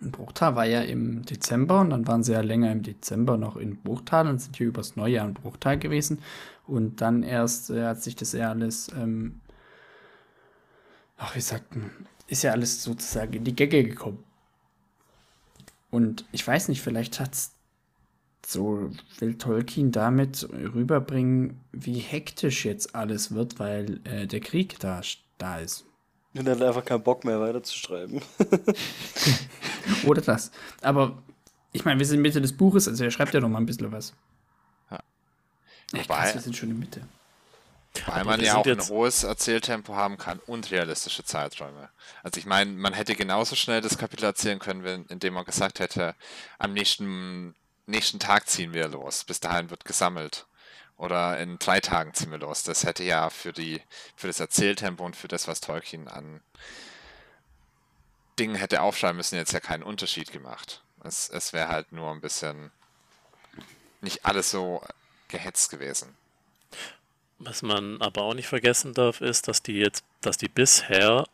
Speaker 3: Und Bruchtal war ja im Dezember und dann waren sie ja länger im Dezember noch in Bruchtal und sind hier übers Neujahr in Bruchtal gewesen. Und dann erst äh, hat sich das ja alles, ähm, ach, wie sagt man, ist ja alles sozusagen in die Gänge gekommen. Und ich weiß nicht, vielleicht hat es so will Tolkien damit rüberbringen, wie hektisch jetzt alles wird, weil äh, der Krieg da, da ist.
Speaker 1: Und er hat einfach keinen Bock mehr weiterzuschreiben.
Speaker 3: Oder das. Aber ich meine, wir sind in Mitte des Buches, also er schreibt ja noch mal ein bisschen was.
Speaker 2: Ja.
Speaker 3: Echt krass, wir sind schon in Mitte.
Speaker 2: Weil man ja auch ein hohes Erzähltempo haben kann und realistische Zeiträume. Also ich meine, man hätte genauso schnell das Kapitel erzählen können, wenn, indem man gesagt hätte, am nächsten nächsten Tag ziehen wir los. Bis dahin wird gesammelt. Oder in drei Tagen ziehen wir los. Das hätte ja für die, für das Erzähltempo und für das, was Tolkien an Dingen hätte aufschreiben müssen, jetzt ja keinen Unterschied gemacht. Es, es wäre halt nur ein bisschen nicht alles so gehetzt gewesen.
Speaker 4: Was man aber auch nicht vergessen darf, ist, dass die jetzt, dass die bisher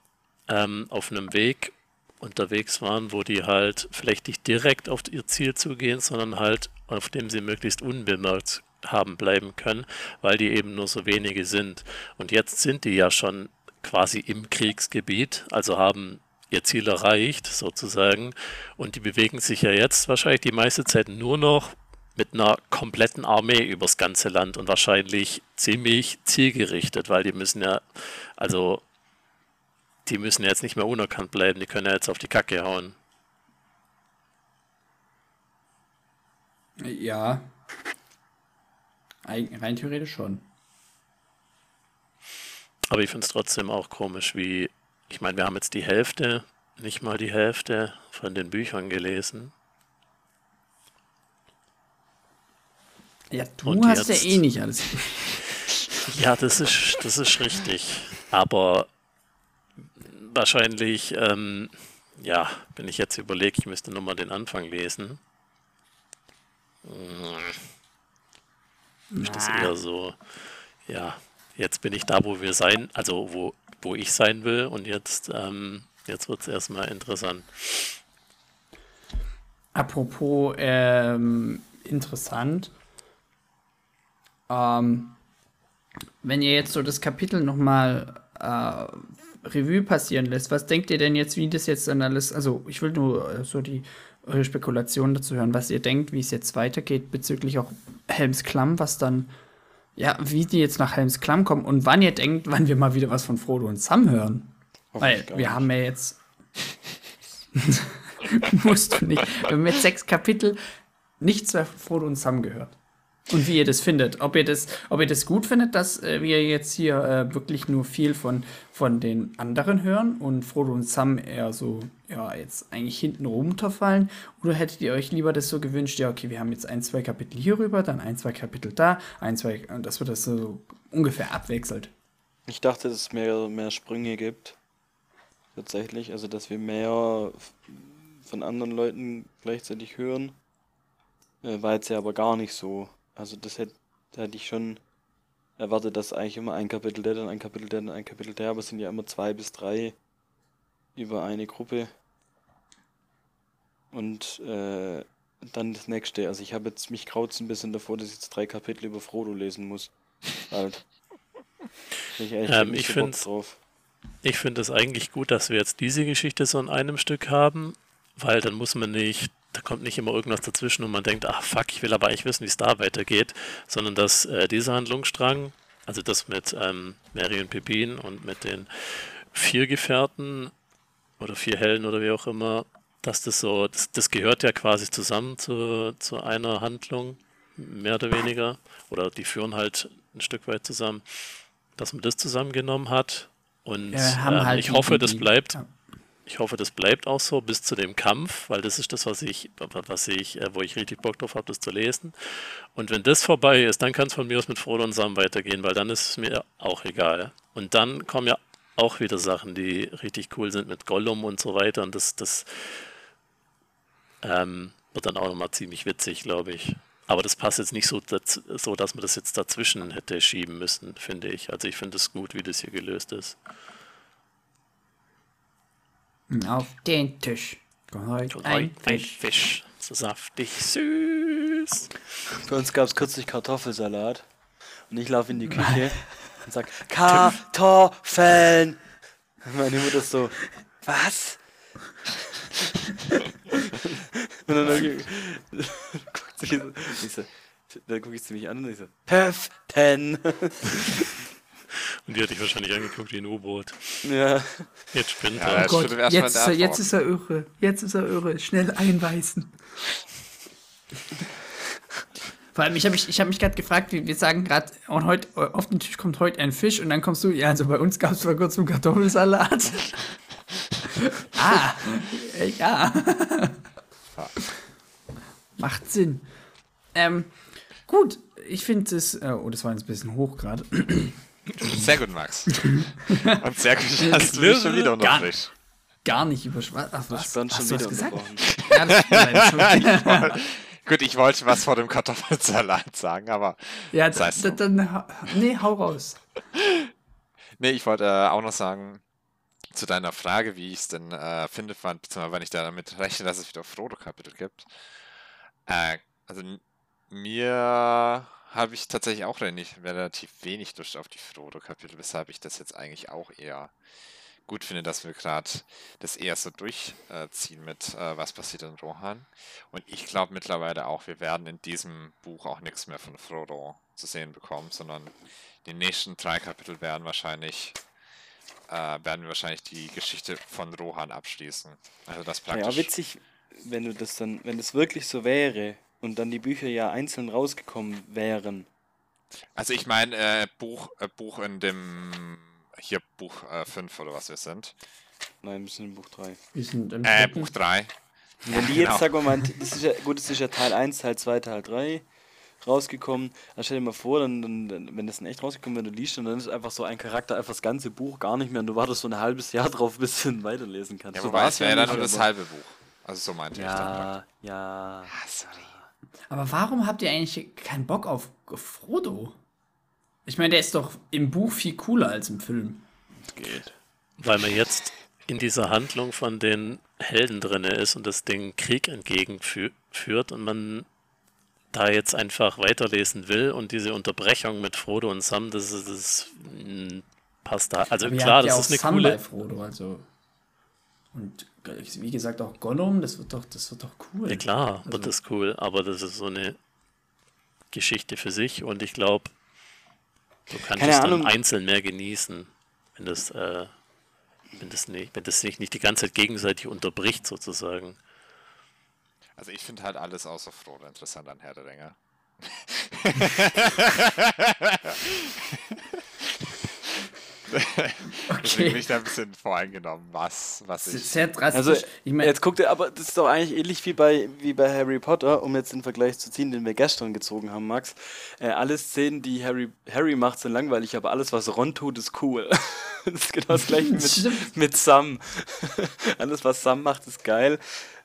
Speaker 4: ähm, auf einem Weg unterwegs waren, wo die halt vielleicht nicht direkt auf ihr Ziel zugehen, sondern halt auf dem sie möglichst unbemerkt haben bleiben können, weil die eben nur so wenige sind. Und jetzt sind die ja schon quasi im Kriegsgebiet, also haben ihr Ziel erreicht sozusagen und die bewegen sich ja jetzt wahrscheinlich die meiste Zeit nur noch mit einer kompletten Armee übers ganze Land und wahrscheinlich ziemlich zielgerichtet, weil die müssen ja, also die müssen jetzt nicht mehr unerkannt bleiben, die können ja jetzt auf die Kacke hauen.
Speaker 3: Ja. Rein theoretisch schon.
Speaker 4: Aber ich finde es trotzdem auch komisch, wie, ich meine, wir haben jetzt die Hälfte, nicht mal die Hälfte von den Büchern gelesen.
Speaker 3: Ja, du Und hast jetzt, ja eh nicht alles.
Speaker 4: ja, das ist, das ist richtig. Aber wahrscheinlich, ähm, ja, wenn ich jetzt überlege, ich müsste nochmal den Anfang lesen. Hm. Ist das eher so, ja, jetzt bin ich da, wo wir sein, also wo, wo ich sein will und jetzt, ähm, jetzt wird es erstmal interessant.
Speaker 3: Apropos ähm, interessant, ähm, wenn ihr jetzt so das Kapitel nochmal äh, Revue passieren lässt, was denkt ihr denn jetzt, wie das jetzt dann alles, also ich will nur äh, so die eure Spekulationen dazu hören, was ihr denkt, wie es jetzt weitergeht bezüglich auch Helms Klamm, was dann, ja, wie die jetzt nach Helms Klamm kommen und wann ihr denkt, wann wir mal wieder was von Frodo und Sam hören. Weil wir nicht. haben ja jetzt. musst du nicht. Wir haben jetzt sechs Kapitel nichts mehr von Frodo und Sam gehört. Und wie ihr das findet. Ob ihr das, ob ihr das gut findet, dass äh, wir jetzt hier äh, wirklich nur viel von, von den anderen hören und Frodo und Sam eher so, ja, jetzt eigentlich hinten runterfallen. Oder hättet ihr euch lieber das so gewünscht, ja, okay, wir haben jetzt ein, zwei Kapitel hier rüber, dann ein, zwei Kapitel da, ein, zwei, dass wir das so ungefähr abwechselt.
Speaker 1: Ich dachte, dass es mehr, mehr Sprünge gibt. Tatsächlich. Also, dass wir mehr von anderen Leuten gleichzeitig hören. Äh, war jetzt ja aber gar nicht so. Also das hätte, da hätte ich schon erwartet, dass eigentlich immer ein Kapitel der, dann ein Kapitel der, dann ein Kapitel der, aber es sind ja immer zwei bis drei über eine Gruppe. Und äh, dann das nächste. Also ich habe jetzt mich kraut's ein bisschen davor, dass ich jetzt drei Kapitel über Frodo lesen muss. Halt.
Speaker 4: ich ähm, ich finde ich finde es eigentlich gut, dass wir jetzt diese Geschichte so in einem Stück haben, weil dann muss man nicht da kommt nicht immer irgendwas dazwischen und man denkt, ach fuck, ich will aber eigentlich wissen, wie es da weitergeht, sondern dass äh, dieser Handlungsstrang, also das mit ähm, Mary und Pepin und mit den vier Gefährten oder vier Hellen oder wie auch immer, dass das so, das, das gehört ja quasi zusammen zu, zu einer Handlung, mehr oder weniger, oder die führen halt ein Stück weit zusammen, dass man das zusammengenommen hat. Und ähm, halt ich hoffe, das bleibt. Ja ich hoffe, das bleibt auch so bis zu dem Kampf, weil das ist das, was ich, was ich, äh, wo ich richtig Bock drauf habe, das zu lesen. Und wenn das vorbei ist, dann kann es von mir aus mit Frodo und Sam weitergehen, weil dann ist es mir auch egal. Und dann kommen ja auch wieder Sachen, die richtig cool sind mit Gollum und so weiter. Und das, das ähm, wird dann auch nochmal ziemlich witzig, glaube ich. Aber das passt jetzt nicht so, so, dass man das jetzt dazwischen hätte schieben müssen, finde ich. Also ich finde es gut, wie das hier gelöst ist.
Speaker 3: Auf den Tisch.
Speaker 4: Ein, ein Fisch. So saftig süß.
Speaker 1: Bei uns gab es kürzlich Kartoffelsalat. Und ich laufe in die Küche und sag, Kartoffeln! Und meine Mutter ist so, was? und dann guckt sie so, ich so, dann gucke ich sie mich an und ich so, Höften!
Speaker 4: Und die hat dich wahrscheinlich angeguckt wie ein U-Boot.
Speaker 1: ja.
Speaker 4: Jetzt spinnt
Speaker 2: Ja,
Speaker 4: er.
Speaker 2: das
Speaker 3: Gott, jetzt, ist er, jetzt ist er irre. Jetzt ist er irre. Schnell einweisen. Vor allem, ich habe mich, ich hab mich gerade gefragt, wie wir sagen gerade, und heute auf den Tisch kommt heute ein Fisch und dann kommst du, ja, also bei uns gab es vor kurzem Kartoffelsalat. ah, äh, ja. Macht Sinn. Ähm, gut, ich finde es, äh, oh, das war jetzt ein bisschen hoch gerade.
Speaker 2: Sehr gut, Max. Und sehr gut, dass du mich schon wieder
Speaker 3: Gar-
Speaker 2: unterbrichst.
Speaker 3: Gar nicht überschwatzt. Ach, was?
Speaker 1: Bernd
Speaker 3: Hast
Speaker 1: schon
Speaker 3: du
Speaker 1: wieder
Speaker 3: gesagt?
Speaker 1: unterbrochen.
Speaker 3: Ja, das Entschuldigung.
Speaker 2: Gut, ich wollte was vor dem Kartoffelsalat sagen, aber
Speaker 3: Ja,
Speaker 2: Das heißt
Speaker 3: dann, dann, dann, hau- nee, hau raus.
Speaker 2: nee, ich wollte äh, auch noch sagen, zu deiner Frage, wie ich es denn äh, finde, fand, beziehungsweise wenn ich da damit rechne, dass es wieder Frodo-Kapitel gibt. Äh, also mir habe ich tatsächlich auch relativ, wenig Lust auf die Frodo-Kapitel, weshalb ich das jetzt eigentlich auch eher gut finde, dass wir gerade das eher so durchziehen mit äh, was passiert in Rohan. Und ich glaube mittlerweile auch, wir werden in diesem Buch auch nichts mehr von Frodo zu sehen bekommen, sondern die nächsten drei Kapitel werden wahrscheinlich äh, werden wir wahrscheinlich die Geschichte von Rohan abschließen. Also das praktisch.
Speaker 1: Ja, witzig, wenn du das dann, wenn es wirklich so wäre und dann die Bücher ja einzeln rausgekommen wären.
Speaker 2: Also ich meine äh, Buch äh, Buch in dem hier Buch 5 oder was wir sind.
Speaker 1: Nein, wir sind in Buch 3.
Speaker 3: Wir sind im
Speaker 2: Äh. Buch 3.
Speaker 1: Wenn die
Speaker 2: genau.
Speaker 1: jetzt, sagen wir mal, das ist ja, gut, das ist ja Teil 1, Teil 2, Teil 3 rausgekommen. Dann stell dir mal vor, dann, dann, wenn das in echt rausgekommen wäre, du liest und dann ist einfach so ein Charakter einfach das ganze Buch gar nicht mehr und du wartest so ein halbes Jahr drauf, bis du ihn weiterlesen kannst.
Speaker 2: Ja,
Speaker 1: so
Speaker 2: wobei es wäre ja dann nur das halbe Buch. Also so meinte ich dann.
Speaker 1: Ja, ja.
Speaker 2: Ah, sorry.
Speaker 3: Aber warum habt ihr eigentlich keinen Bock auf Frodo? Ich meine, der ist doch im Buch viel cooler als im Film.
Speaker 1: Geht.
Speaker 4: Weil man jetzt in dieser Handlung von den Helden drinne ist und das Ding Krieg entgegenführt und man da jetzt einfach weiterlesen will und diese Unterbrechung mit Frodo und Sam, das, ist- das mm, passt da. Also klar, das
Speaker 3: ja
Speaker 4: ist eine
Speaker 3: Sam
Speaker 4: coole.
Speaker 3: bei Frodo, also. Und wie gesagt, auch Gollum, das wird doch, das wird doch cool.
Speaker 4: Ja klar,
Speaker 3: Also-
Speaker 4: wird das cool, aber das ist so eine Geschichte für sich und ich glaube, du kannst
Speaker 1: Keine
Speaker 4: es dann
Speaker 1: Ahnung.
Speaker 4: einzeln mehr genießen, wenn das, äh, wenn das nicht, wenn das sich nicht die ganze Zeit gegenseitig unterbricht sozusagen.
Speaker 2: Also ich finde halt alles außer Frodo interessant an Herr der Ringe. Deswegen bin
Speaker 3: Okay.
Speaker 2: ich da ein bisschen voreingenommen, was, was
Speaker 3: Das ist
Speaker 2: ich.
Speaker 3: sehr drastisch.
Speaker 1: Also,
Speaker 3: ich meine,
Speaker 1: jetzt guckt ihr, aber das ist doch eigentlich ähnlich wie bei, wie bei Harry Potter, um jetzt den Vergleich zu ziehen, den wir gestern gezogen haben, Max. Äh, alle Szenen, die Harry, Harry macht, sind langweilig, aber alles, was Ron tut, ist cool. das ist genau das gleiche mit, mit Sam. alles, was Sam macht, ist geil.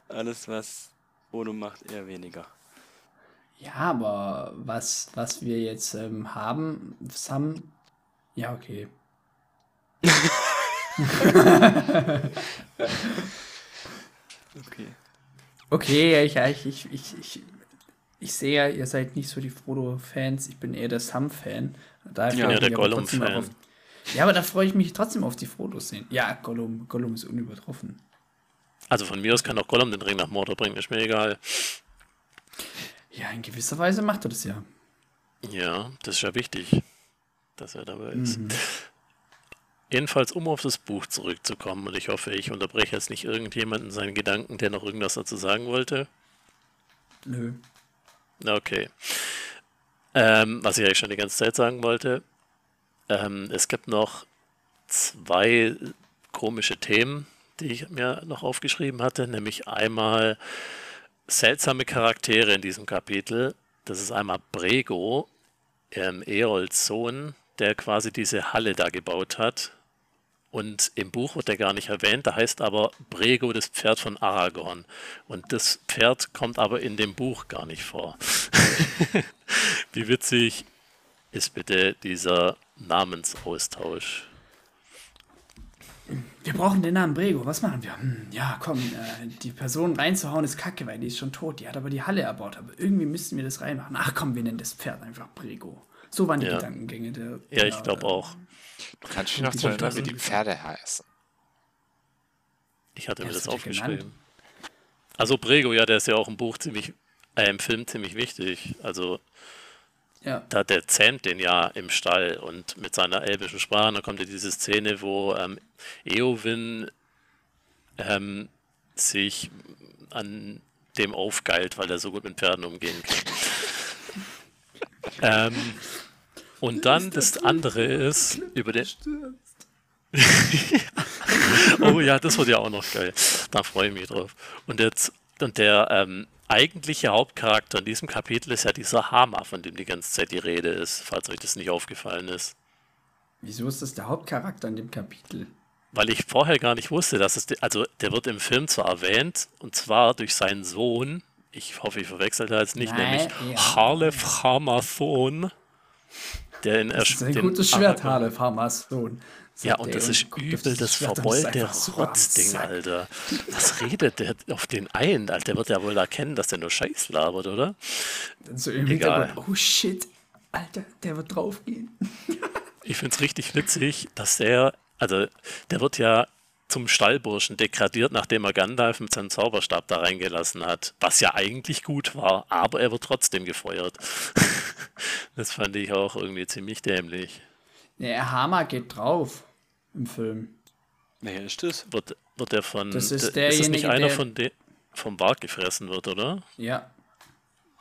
Speaker 1: Alles, was Frodo macht, eher weniger.
Speaker 3: ja, aber was, was wir jetzt ähm, haben, Sam. Ja, okay.
Speaker 1: Okay.
Speaker 3: Okay, ja, ich, ja, ich, ich, ich, ich, sehe ja, ihr seid nicht so die Frodo-Fans, ich bin eher der Sam-Fan.
Speaker 1: Ja,
Speaker 3: ich
Speaker 4: der Gollum-Fan.
Speaker 3: Ja, aber da freue ich mich trotzdem auf die Frodo-Szenen. Ja, Gollum, Gollum ist unübertroffen.
Speaker 4: Also von mir aus kann auch Gollum den Ring nach Mordor bringen, ist mir egal.
Speaker 3: Ja, in gewisser Weise macht er das ja.
Speaker 4: Ja, das ist ja wichtig, dass er dabei ist. Jedenfalls, um auf das Buch zurückzukommen, und ich hoffe, ich unterbreche jetzt nicht irgendjemanden seinen Gedanken, der noch irgendwas dazu sagen wollte.
Speaker 3: Nö.
Speaker 4: Okay. Ähm, was ich eigentlich schon die ganze Zeit sagen wollte, ähm, es gibt noch zwei komische Themen, die ich mir noch aufgeschrieben hatte, nämlich einmal seltsame Charaktere in diesem Kapitel. Das ist einmal Brego, ähm, Erolds Sohn, der quasi diese Halle da gebaut hat, Und im Buch wird er gar nicht erwähnt, da heißt aber Brego das Pferd von Aragorn. Und das Pferd kommt aber in dem Buch gar nicht vor. Wie witzig ist bitte dieser Namensaustausch?
Speaker 3: Wir brauchen den Namen Brego. Was machen wir? Hm, ja, komm, äh, die Person reinzuhauen ist kacke, weil die ist schon tot. Die hat aber die Halle erbaut. Aber irgendwie müssten wir das reinmachen. Ach komm, wir nennen das Pferd einfach Brego. So waren die
Speaker 4: Ja.
Speaker 3: Gedankengänge der.
Speaker 4: Ja, ich
Speaker 3: der,
Speaker 4: glaube
Speaker 3: äh,
Speaker 4: auch.
Speaker 2: Du kannst dich noch
Speaker 3: Die
Speaker 2: daran erinnern, wie
Speaker 3: Fantasie-
Speaker 2: die Pferde heißen.
Speaker 4: Ich hatte mir
Speaker 3: das
Speaker 4: aufgeschrieben.
Speaker 3: genannt.
Speaker 4: Also Brego, ja, der ist ja auch im Buch ziemlich, äh, im Film ziemlich wichtig. Also
Speaker 3: Ja,
Speaker 4: da der zähmt den ja im Stall und mit seiner elbischen Sprache, da kommt ja diese Szene, wo ähm, Eowyn ähm, sich an dem aufgeilt, weil er so gut mit Pferden umgehen kann. ähm, und dann das andere ist über den. oh ja, das wird ja auch noch geil. Da freue ich mich drauf. Und jetzt und der ähm, eigentliche Hauptcharakter in diesem Kapitel ist ja dieser Hama, von dem die ganze Zeit die Rede ist, falls euch das nicht aufgefallen ist.
Speaker 3: wieso ist das der Hauptcharakter in dem Kapitel?
Speaker 4: Weil ich vorher gar nicht wusste, dass es, also der wird im Film zwar erwähnt, und zwar durch seinen Sohn, ich hoffe, ich verwechsel da jetzt nicht,
Speaker 3: Nein,
Speaker 4: nämlich
Speaker 3: ja.
Speaker 4: Harlef Hamathon, der in
Speaker 3: Das ist ein
Speaker 4: den
Speaker 3: gutes Schwert, Harlef Hamas Sohn.
Speaker 4: Ja, und das ist übel das
Speaker 3: so am
Speaker 4: Rotzding. Alter. Was redet der auf den ein? Alter, der wird ja wohl erkennen, dass der nur Scheiß labert, oder?
Speaker 3: Dann so im
Speaker 4: Egal.
Speaker 3: Oh shit, Alter, der wird draufgehen.
Speaker 4: Ich finde es richtig witzig, dass der, also der wird ja zum Stallburschen degradiert, nachdem er Gandalf mit seinem Zauberstab da reingelassen hat, was ja eigentlich gut war, aber er wird trotzdem gefeuert. das fand ich auch irgendwie ziemlich dämlich.
Speaker 3: Der Hammer geht drauf im Film.
Speaker 1: Wer ist das?
Speaker 4: Wird, wird der von,
Speaker 3: Das ist
Speaker 4: der- es nicht einer
Speaker 3: der-
Speaker 4: von de, vom Wart gefressen wird, oder?
Speaker 3: Ja,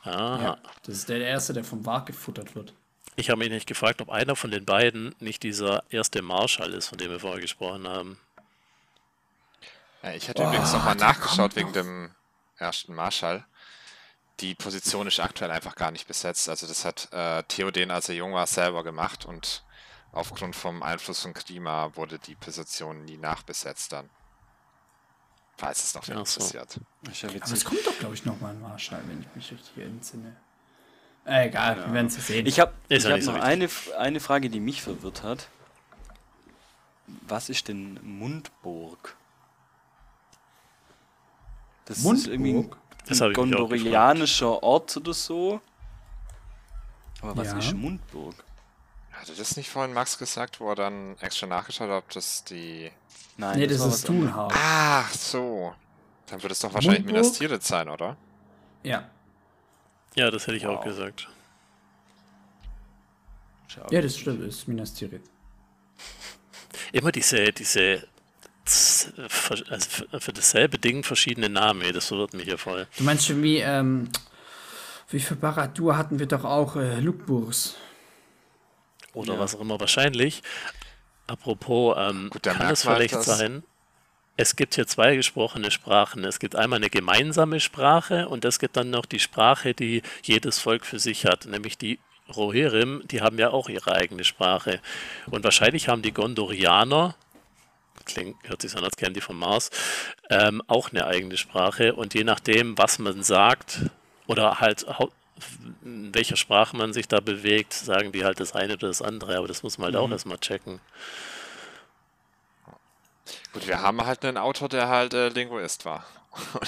Speaker 4: Aha.
Speaker 3: ja. Das ist der Erste, der vom Wag gefuttert wird.
Speaker 4: Ich habe mich nicht gefragt, ob einer von den beiden nicht dieser erste Marschall ist, von dem wir vorher gesprochen haben.
Speaker 2: Ja, ich hatte
Speaker 3: Oh,
Speaker 2: übrigens nochmal nachgeschaut wegen
Speaker 3: noch.
Speaker 2: dem ersten Marschall. Die Position ist aktuell einfach gar nicht besetzt. Also das hat äh, Theoden, als er jung war, selber gemacht und aufgrund vom Einfluss von Klima wurde die Position nie nachbesetzt dann. Falls es noch
Speaker 4: so.
Speaker 2: interessiert.
Speaker 1: Ja
Speaker 3: Aber es kommt doch, glaube ich, nochmal ein Marschall, wenn ich mich richtig entsinne. Äh, egal, wir werden es sehen.
Speaker 1: Ich habe
Speaker 4: ja
Speaker 1: hab
Speaker 4: so
Speaker 1: noch eine, eine Frage, die mich verwirrt hat. Was ist denn Mundburg? Das ist irgendwie ein,
Speaker 3: Mundburg?
Speaker 4: Das
Speaker 1: ein
Speaker 4: auch
Speaker 1: gondorianischer Ort oder so. Aber was
Speaker 3: Ja.
Speaker 1: ist Mundburg?
Speaker 2: Hatte das nicht vorhin Max gesagt, wo er dann extra nachgeschaut hat, ob das die...
Speaker 1: Nein,
Speaker 3: nee, das,
Speaker 1: war
Speaker 3: ist. Thunhaus.
Speaker 2: Ach so. Dann wird es doch wahrscheinlich
Speaker 3: Mundburg?
Speaker 2: Minas Tirith sein, oder?
Speaker 3: Ja.
Speaker 4: Ja, das hätte ich auch
Speaker 2: Wow.
Speaker 4: gesagt.
Speaker 3: ja, das stimmt, das ist Minas Tirith.
Speaker 4: Immer diese, diese ver- also für, für dasselbe Ding verschiedene Namen, das verwirrt mich ja voll.
Speaker 3: Du meinst schon wie, ähm, wie für Baradur hatten wir doch auch äh, Lukburs.
Speaker 4: Oder
Speaker 1: Ja.
Speaker 4: was auch immer wahrscheinlich. Apropos, ähm,
Speaker 2: Gut,
Speaker 4: kann es vielleicht
Speaker 2: dass-
Speaker 4: sein, es gibt hier zwei gesprochene Sprachen. Es gibt einmal eine gemeinsame Sprache und es gibt dann noch die Sprache, die jedes Volk für sich hat, nämlich die Rohirrim, die haben ja auch ihre eigene Sprache. Und wahrscheinlich haben die Gondorianer, klingt, hört sich so an, als kämen die vom Mars, ähm, auch eine eigene Sprache. Und je nachdem, was man sagt, oder halt in welcher Sprache man sich da bewegt, sagen die halt das eine oder das andere, aber das muss man halt auch erstmal checken.
Speaker 2: Gut, wir haben halt einen Autor, der halt äh, Linguist war.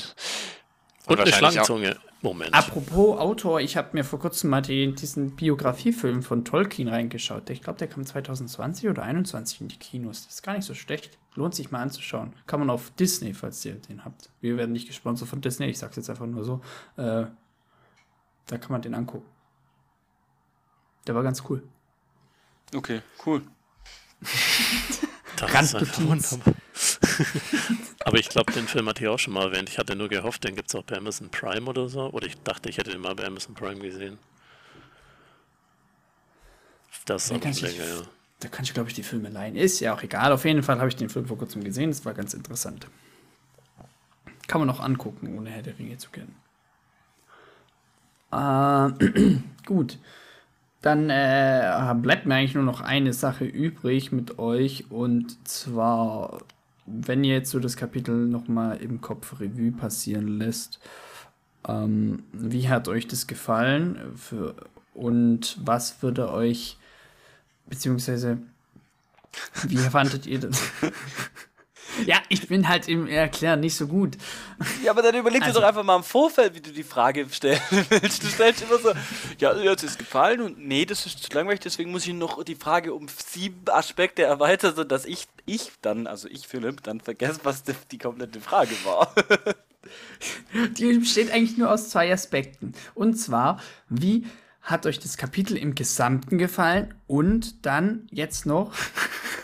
Speaker 4: Und, eine
Speaker 2: wahrscheinlich auch-
Speaker 4: Schlangenzunge. Moment.
Speaker 3: Apropos Autor, ich habe mir vor kurzem mal die, diesen Biografiefilm von Tolkien reingeschaut. Ich glaube, der kam 2020 oder 2021 in die Kinos. Das ist gar nicht so schlecht. Lohnt sich mal anzuschauen. Kann man auf Disney, falls ihr den habt. Wir werden nicht gesponsert von Disney, ich sag's jetzt einfach nur so. Äh, da kann man den angucken. Der war ganz cool.
Speaker 1: Okay, cool.
Speaker 4: Das
Speaker 3: Randnotiz.
Speaker 4: Aber ich glaube, den Film hatte ich auch schon mal erwähnt. Ich hatte nur gehofft, den gibt es auch bei Amazon Prime oder so. Oder ich dachte, ich hätte den mal bei Amazon Prime gesehen. Das ist auch
Speaker 3: ich-
Speaker 4: länger, ja.
Speaker 3: Da kann ich, glaube ich, die Filme leihen. Ist ja auch egal. Auf jeden Fall habe ich den Film vor kurzem gesehen. Das war ganz interessant. Kann man noch angucken, ohne Herr der Ringe zu kennen. Äh, gut. Dann äh, bleibt mir eigentlich nur noch eine Sache übrig mit euch und zwar, wenn ihr jetzt so das Kapitel nochmal im Kopf Revue passieren lässt, ähm, wie hat euch das gefallen für, und was würde euch, beziehungsweise, wie fandet ihr das? Ja, ich bin halt im Erklären nicht so gut.
Speaker 1: Ja, aber dann überleg also, dir doch einfach mal im Vorfeld, wie du die Frage stellen willst. Du stellst immer so, ja, mir hat es gefallen und nee, das ist zu langweilig, deswegen muss ich noch die Frage um sieben Aspekte erweitern, sodass ich, ich dann, also ich, Philipp, dann vergesse, was die, die komplette Frage war.
Speaker 3: Die besteht eigentlich nur aus zwei Aspekten. Und zwar, wie hat euch das Kapitel im Gesamten gefallen und dann jetzt noch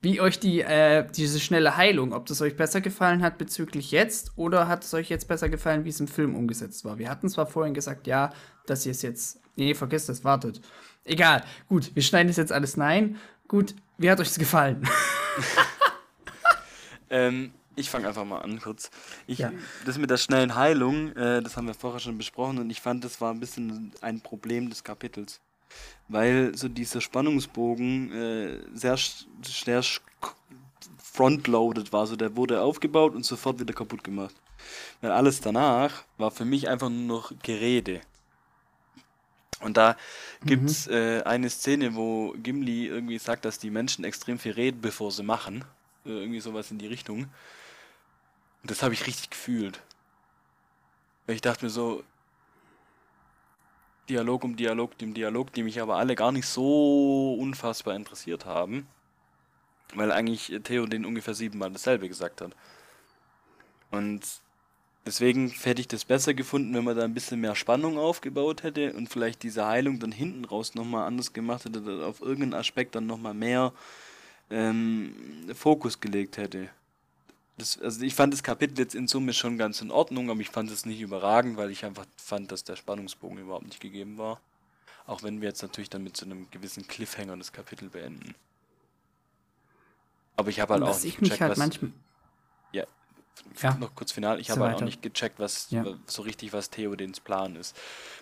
Speaker 3: wie euch die, äh, diese schnelle Heilung, ob das euch besser gefallen hat bezüglich jetzt oder hat es euch jetzt besser gefallen, wie es im Film umgesetzt war? Wir hatten zwar vorhin gesagt, ja, dass ihr es jetzt. Nee, vergesst das, wartet. Egal, gut, wir schneiden das jetzt alles nein. Gut, wie hat euch das gefallen?
Speaker 1: ähm, ich fange einfach mal an kurz. Ich, ja. Das mit der schnellen Heilung, äh, das haben wir vorher schon besprochen und ich fand, das war ein bisschen ein Problem des Kapitels weil so dieser Spannungsbogen äh, sehr sehr frontloaded war. So der wurde aufgebaut und sofort wieder kaputt gemacht. Weil alles danach war für mich einfach nur noch Gerede. Und da gibt es mhm. äh, eine Szene, wo Gimli irgendwie sagt, dass die Menschen extrem viel reden, bevor sie machen. Äh, irgendwie sowas in die Richtung. Und das habe ich richtig gefühlt. Weil ich dachte mir so, Dialog um Dialog dem Dialog, die mich aber alle gar nicht so unfassbar interessiert haben. Weil eigentlich Theo den ungefähr siebenmal dasselbe gesagt hat. Und deswegen hätte ich das besser gefunden, wenn man da ein bisschen mehr Spannung aufgebaut hätte und vielleicht diese Heilung dann hinten raus nochmal anders gemacht hätte, auf irgendeinen Aspekt dann nochmal mehr ähm, Fokus gelegt hätte das, also ich fand das Kapitel jetzt in Summe schon ganz in Ordnung, aber ich fand es nicht überragend, weil ich einfach fand, dass der Spannungsbogen überhaupt nicht gegeben war. Auch wenn wir jetzt natürlich dann mit so einem gewissen Cliffhanger das Kapitel beenden. Aber ich habe halt auch
Speaker 3: nicht gecheckt, halt was, manchmal
Speaker 1: ja. noch kurz final, ich so habe halt auch nicht gecheckt, was ja. so richtig, was Theodens Plan ist.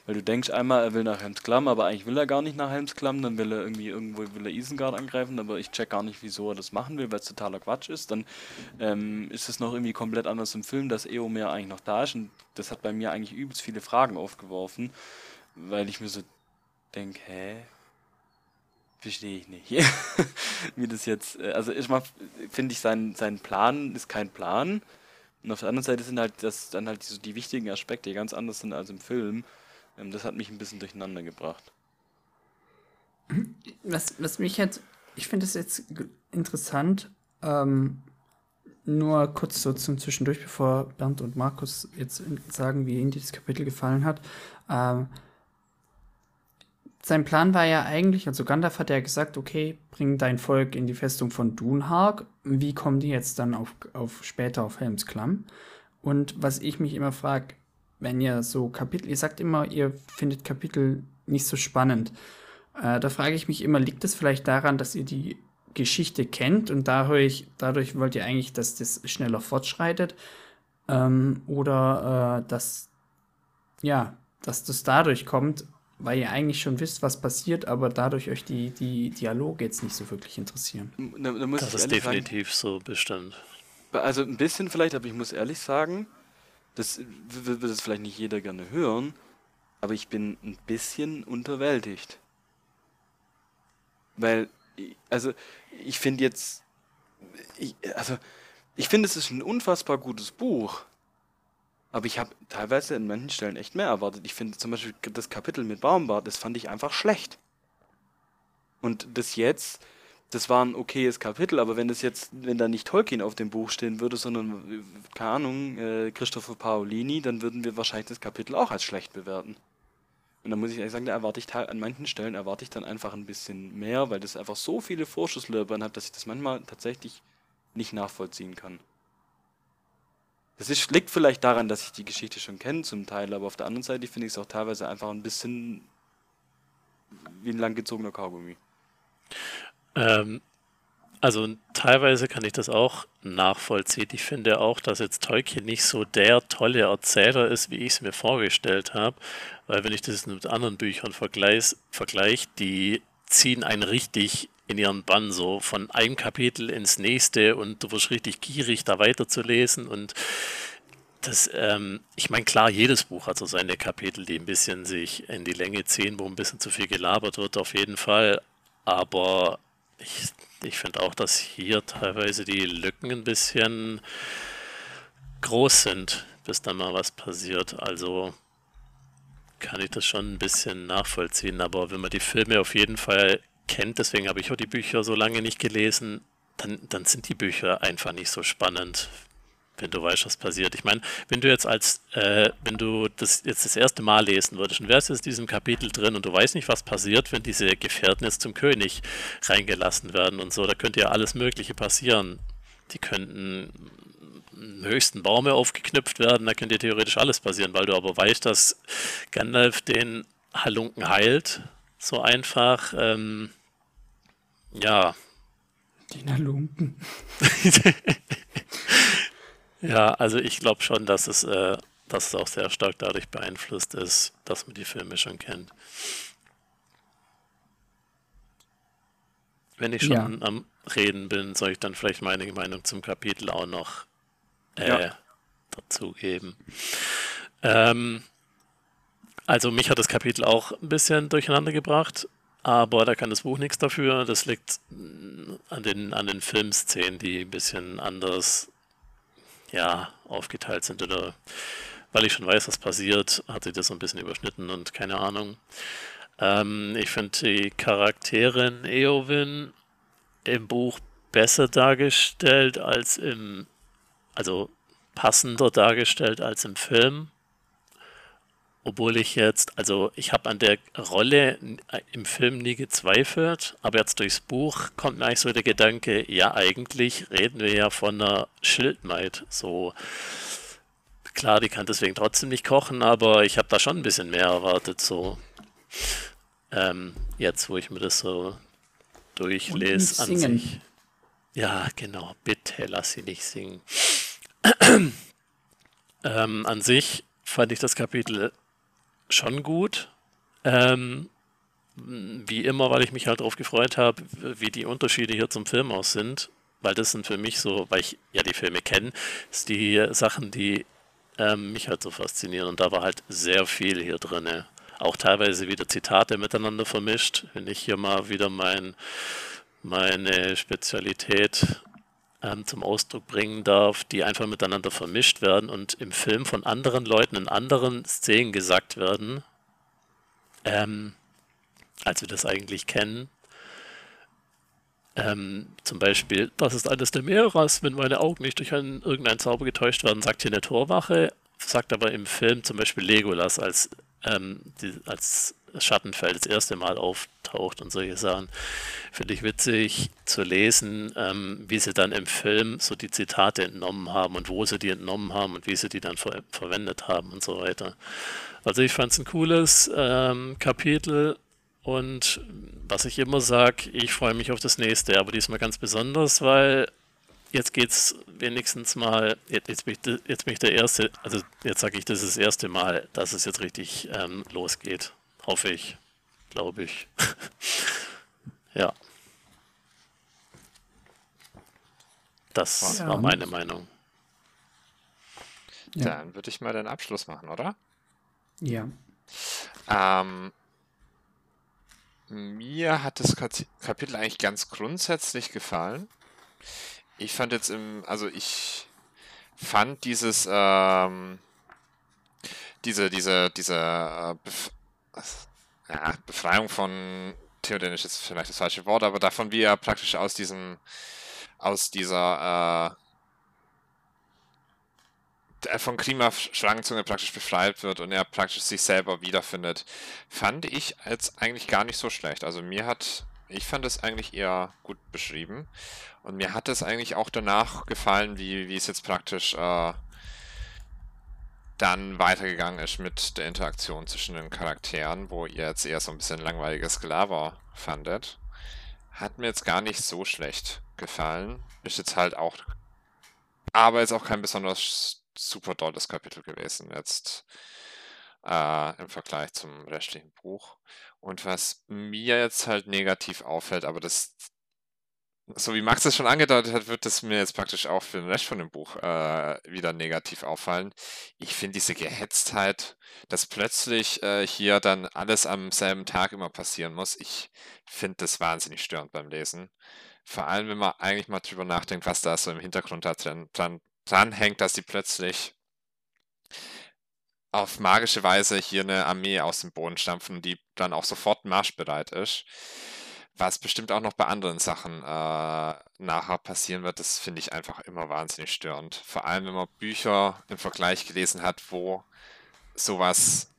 Speaker 1: Weil du denkst einmal, er will nach Helmsklamm, aber eigentlich will er gar nicht nach Helmsklamm, dann will er irgendwie irgendwo will er Isengard angreifen, aber ich check gar nicht, wieso er das machen will, weil es totaler Quatsch ist. Dann ähm, ist es noch irgendwie komplett anders im Film, dass Eomer eigentlich noch da ist und das hat bei mir eigentlich übelst viele Fragen aufgeworfen, weil ich mir so denke, hä, verstehe ich nicht. Wie das jetzt, äh, also ich finde ich, sein, sein Plan ist kein Plan. Und auf der anderen Seite sind halt das dann halt so die wichtigen Aspekte, die ganz anders sind als im Film. Ähm, das hat mich ein bisschen durcheinander gebracht.
Speaker 3: Was, was mich jetzt, ich finde es jetzt interessant, ähm, nur kurz so zum Zwischendurch, bevor Bernd und Markus jetzt sagen, wie ihnen dieses Kapitel gefallen hat. Ähm, sein Plan war ja eigentlich, also Gandalf hat ja gesagt, okay, bring dein Volk in die Festung von Dunhark. Wie kommen die jetzt dann auf, auf später auf Helmsklamm? Und was ich mich immer frage, wenn ihr so Kapitel, ihr sagt immer, ihr findet Kapitel nicht so spannend. Äh, da frage ich mich immer, liegt es vielleicht daran, dass ihr die Geschichte kennt und dadurch, dadurch wollt ihr eigentlich, dass das schneller fortschreitet? Ähm, oder äh, dass, ja, dass das dadurch kommt, weil ihr eigentlich schon wisst, was passiert, aber dadurch euch die, die Dialoge jetzt nicht so wirklich interessieren.
Speaker 4: Da, da das ist definitiv sagen, so bestimmt.
Speaker 1: Also ein bisschen vielleicht, aber ich muss ehrlich sagen, das wird das vielleicht nicht jeder gerne hören, aber ich bin ein bisschen unterwältigt. Weil, also ich finde jetzt, ich, also ich finde es ist ein unfassbar gutes Buch. Aber ich habe teilweise in manchen Stellen echt mehr erwartet. Ich finde zum Beispiel das Kapitel mit Baumbart, das fand ich einfach schlecht. Und das jetzt, das war ein okayes Kapitel, aber wenn das jetzt, wenn da nicht Tolkien auf dem Buch stehen würde, sondern, keine Ahnung, äh, Christopher Paolini, dann würden wir wahrscheinlich das Kapitel auch als schlecht bewerten. Und da muss ich ehrlich sagen, da erwarte ich an manchen Stellen erwarte ich dann einfach ein bisschen mehr, weil das einfach so viele Vorschusslöbern hat, dass ich das manchmal tatsächlich nicht nachvollziehen kann. Das ist, liegt vielleicht daran, dass ich die Geschichte schon kenne zum Teil, aber auf der anderen Seite finde ich es auch teilweise einfach ein bisschen wie ein langgezogener Kaugummi.
Speaker 4: Ähm, Also teilweise kann ich das auch nachvollziehen. Ich finde auch, dass jetzt Tolkien nicht so der tolle Erzähler ist, wie ich es mir vorgestellt habe. Weil wenn ich das mit anderen Büchern vergleiche, vergleich, die ziehen einen richtig in ihren Bann, so von einem Kapitel ins nächste und du wirst richtig gierig, da weiterzulesen. Und das, ähm, ich meine, klar, jedes Buch hat so seine Kapitel, die ein bisschen sich in die Länge ziehen, wo ein bisschen zu viel gelabert wird, auf jeden Fall. Aber ich, ich finde auch, dass hier teilweise die Lücken ein bisschen groß sind, bis dann mal was passiert. Also kann ich das schon ein bisschen nachvollziehen. Aber wenn man die Filme auf jeden Fall kennt, deswegen habe ich auch die Bücher so lange nicht gelesen, dann, dann sind die Bücher einfach nicht so spannend, wenn du weißt, was passiert. Ich meine, wenn du jetzt als, äh, wenn du das jetzt das erste Mal lesen würdest und wärst jetzt in diesem Kapitel drin und du weißt nicht, was passiert, wenn diese Gefährten jetzt zum König reingelassen werden und so, da könnte ja alles Mögliche passieren. Die könnten höchsten Baume aufgeknüpft werden, da könnte theoretisch alles passieren, weil du aber weißt, dass Gandalf den Halunken heilt, so einfach, ähm, ja.
Speaker 3: Den Halunken.
Speaker 4: Ja, also ich glaube schon, dass es, äh, dass es auch sehr stark dadurch beeinflusst ist, dass man die Filme schon kennt. Wenn ich schon
Speaker 3: Ja.
Speaker 4: am Reden bin, soll ich dann vielleicht meine Meinung zum Kapitel auch noch äh,
Speaker 1: Ja.
Speaker 4: dazugeben. Ähm, also mich hat das Kapitel auch ein bisschen durcheinander gebracht, aber da kann das Buch nichts dafür. Das liegt mm, an den, an den Filmszenen, die ein bisschen anders ja, aufgeteilt sind oder weil ich schon weiß, was passiert, hat sich das so ein bisschen überschnitten und keine Ahnung. Ähm, ich finde die Charakterin Eowyn im Buch besser dargestellt als im, also passender dargestellt als im Film. Obwohl ich jetzt, also ich habe an der Rolle im Film nie gezweifelt, aber jetzt durchs Buch kommt mir eigentlich so der Gedanke, ja, eigentlich reden wir ja von einer Schildmaid. So, klar, die kann deswegen trotzdem nicht kochen, aber ich habe da schon ein bisschen mehr erwartet, so. Ähm, jetzt, wo ich mir das so durchlese an
Speaker 3: singen.
Speaker 4: sich. Ja, genau, bitte lass sie nicht singen. ähm, an sich fand ich das Kapitel schon gut. Ähm, wie immer, weil ich mich halt darauf gefreut habe, wie die Unterschiede hier zum Film aus sind. Weil das sind für mich so, weil ich ja die Filme kenne, die Sachen, die ähm, mich halt so faszinieren. Und da war halt sehr viel hier drin. Auch teilweise wieder Zitate miteinander vermischt. Wenn ich hier mal wieder mein, meine Spezialität ähm, zum Ausdruck bringen darf, die einfach miteinander vermischt werden und im Film von anderen Leuten in anderen Szenen gesagt werden, ähm, als wir das eigentlich kennen. Ähm, zum Beispiel, das ist eines der Meeres, wenn meine Augen nicht durch einen, irgendeinen Zauber getäuscht werden, sagt hier eine Torwache, sagt aber im Film zum Beispiel Legolas als, ähm, die, als Schattenfeld das erste Mal auftaucht und solche Sachen. Finde ich witzig zu lesen, ähm, wie sie dann im Film so die Zitate entnommen haben und wo sie die entnommen haben und wie sie die dann ver verwendet haben und so weiter. Also ich fand es ein cooles ähm, Kapitel und was ich immer sage, ich freue mich auf das nächste, aber diesmal ganz besonders, weil jetzt geht es wenigstens mal, jetzt, jetzt, bin ich, jetzt bin ich der Erste, also jetzt sage ich, das ist das erste Mal, dass es jetzt richtig ähm, losgeht. Hoffe ich, glaube ich. ja. Das
Speaker 3: Ja.
Speaker 4: war meine Meinung.
Speaker 3: Ja.
Speaker 2: Dann würde ich mal den Abschluss machen, oder?
Speaker 3: Ja.
Speaker 2: Ähm, mir hat das Kapitel eigentlich ganz grundsätzlich gefallen. Ich fand jetzt im, also ich fand dieses, ähm, diese, diese, diese äh, ja, Befreiung von Theoden ist vielleicht das falsche Wort, aber davon, wie er praktisch aus diesem, aus dieser, äh, der von Klima Schlangenzunge praktisch befreit wird und er praktisch sich selber wiederfindet, fand ich jetzt eigentlich gar nicht so schlecht. Also mir hat, ich fand es eigentlich eher gut beschrieben und mir hat es eigentlich auch danach gefallen, wie, wie es jetzt praktisch äh, dann weitergegangen ist mit der Interaktion zwischen den Charakteren, wo ihr jetzt eher so ein bisschen langweiliges Gelaber fandet. hat mir jetzt gar nicht so schlecht gefallen. Ist jetzt halt auch, aber ist auch kein besonders super dolles Kapitel gewesen jetzt äh, im Vergleich zum restlichen Buch. Und was mir jetzt halt negativ auffällt, aber das so wie Max es schon angedeutet hat, wird es mir jetzt praktisch auch für den Rest von dem Buch äh, wieder negativ auffallen. Ich finde diese Gehetztheit, dass plötzlich äh, hier dann alles am selben Tag immer passieren muss, ich finde das wahnsinnig störend beim Lesen. Vor allem, wenn man eigentlich mal drüber nachdenkt, was da so im Hintergrund da dran, dran, dran hängt, dass sie plötzlich auf magische Weise hier eine Armee aus dem Boden stampfen, die dann auch sofort marschbereit ist was bestimmt auch noch bei anderen Sachen äh, nachher passieren wird, das finde ich einfach immer wahnsinnig störend. Vor allem, wenn man Bücher im Vergleich gelesen hat, wo sowas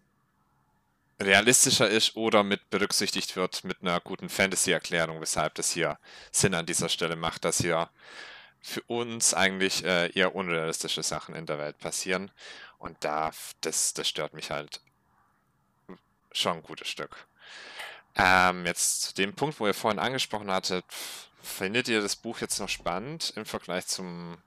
Speaker 2: realistischer ist oder mit berücksichtigt wird mit einer guten Fantasy-Erklärung, weshalb das hier Sinn an dieser Stelle macht, dass hier für uns eigentlich äh, eher unrealistische Sachen in der Welt passieren. Und da, das, das stört mich halt schon ein gutes Stück. Ähm, jetzt zu dem Punkt, wo ihr vorhin angesprochen hattet, findet ihr das Buch jetzt noch spannend im Vergleich zum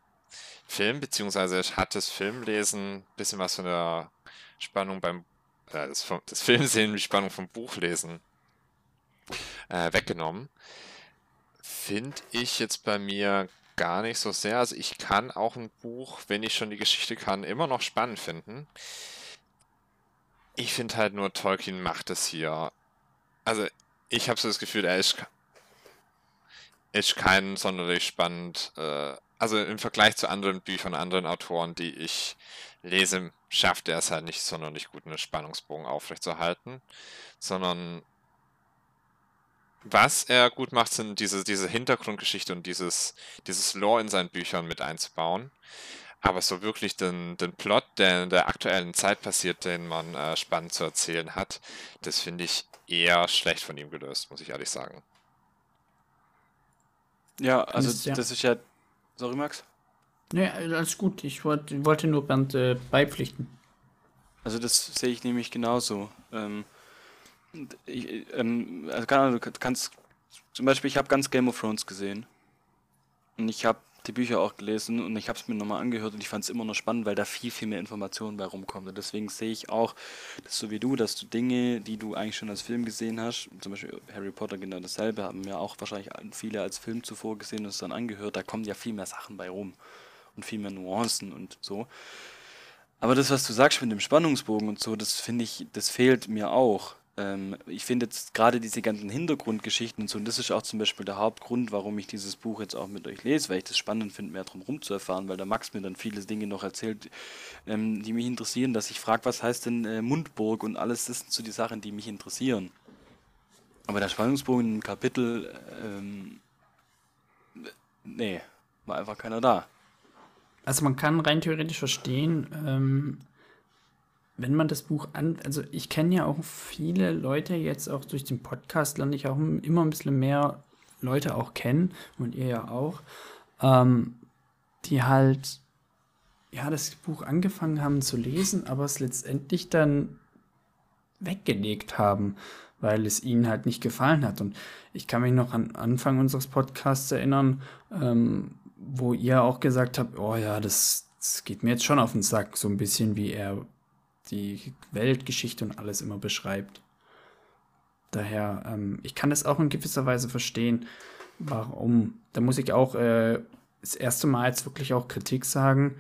Speaker 2: Film, beziehungsweise hat das Filmlesen ein bisschen was von der Spannung beim, äh, das, das Filmsehen, die Spannung vom Buchlesen äh, weggenommen? Finde ich jetzt bei mir gar nicht so sehr. Also ich kann auch ein Buch, wenn ich schon die Geschichte kann, immer noch spannend finden. Ich finde halt nur, Tolkien macht es hier also ich habe so das Gefühl, er ist, ist kein sonderlich spannend. Äh, also im Vergleich zu anderen Büchern, anderen Autoren, die ich lese, schafft er es halt nicht sonderlich gut, einen Spannungsbogen aufrechtzuerhalten, sondern was er gut macht, sind diese, diese Hintergrundgeschichte und dieses, dieses Lore in seinen Büchern mit einzubauen. Aber so wirklich den, den Plot, der in der aktuellen Zeit passiert, den man äh, spannend zu erzählen hat, das finde ich eher schlecht von ihm gelöst, muss ich ehrlich sagen.
Speaker 1: Ja, also das, ja. das ist ja. Sorry, Max?
Speaker 3: Ja, alles gut. Ich wollt, wollte nur Bernd äh, beipflichten.
Speaker 1: Also das sehe ich nämlich genauso. Ähm, ich, ähm, also keine Ahnung, du kannst zum Beispiel, ich habe ganz Game of Thrones gesehen. Und ich habe die Bücher auch gelesen und ich habe es mir nochmal angehört und ich fand es immer noch spannend, weil da viel, viel mehr Informationen bei rumkommt. Und deswegen sehe ich auch, dass so wie du, dass du Dinge, die du eigentlich schon als Film gesehen hast, zum Beispiel Harry Potter genau dasselbe, haben ja auch wahrscheinlich viele als Film zuvor gesehen und es dann angehört, da kommen ja viel mehr Sachen bei rum und viel mehr Nuancen und so. Aber das, was du sagst mit dem Spannungsbogen und so, das finde ich, das fehlt mir auch. Ähm, ich finde jetzt gerade diese ganzen Hintergrundgeschichten und so, und das ist auch zum Beispiel der Hauptgrund, warum ich dieses Buch jetzt auch mit euch lese, weil ich das spannend finde, mehr drum rum zu erfahren, weil der Max mir dann viele Dinge noch erzählt, ähm, die mich interessieren, dass ich frage, was heißt denn äh, Mundburg und alles, das sind so die Sachen, die mich interessieren. Aber der Spannungsbogen im Kapitel, ähm, nee, war einfach keiner da.
Speaker 3: Also man kann rein theoretisch verstehen, ähm, wenn man das Buch an, also ich kenne ja auch viele Leute jetzt auch durch den Podcast, lerne ich auch immer ein bisschen mehr Leute auch kennen und ihr ja auch, ähm, die halt ja das Buch angefangen haben zu lesen, aber es letztendlich dann weggelegt haben, weil es ihnen halt nicht gefallen hat. Und ich kann mich noch an Anfang unseres Podcasts erinnern, ähm, wo ihr auch gesagt habt, oh ja, das, das geht mir jetzt schon auf den Sack, so ein bisschen wie er die Weltgeschichte und alles immer beschreibt. Daher, ähm, ich kann das auch in gewisser Weise verstehen, warum. Da muss ich auch äh, das erste Mal jetzt wirklich auch Kritik sagen.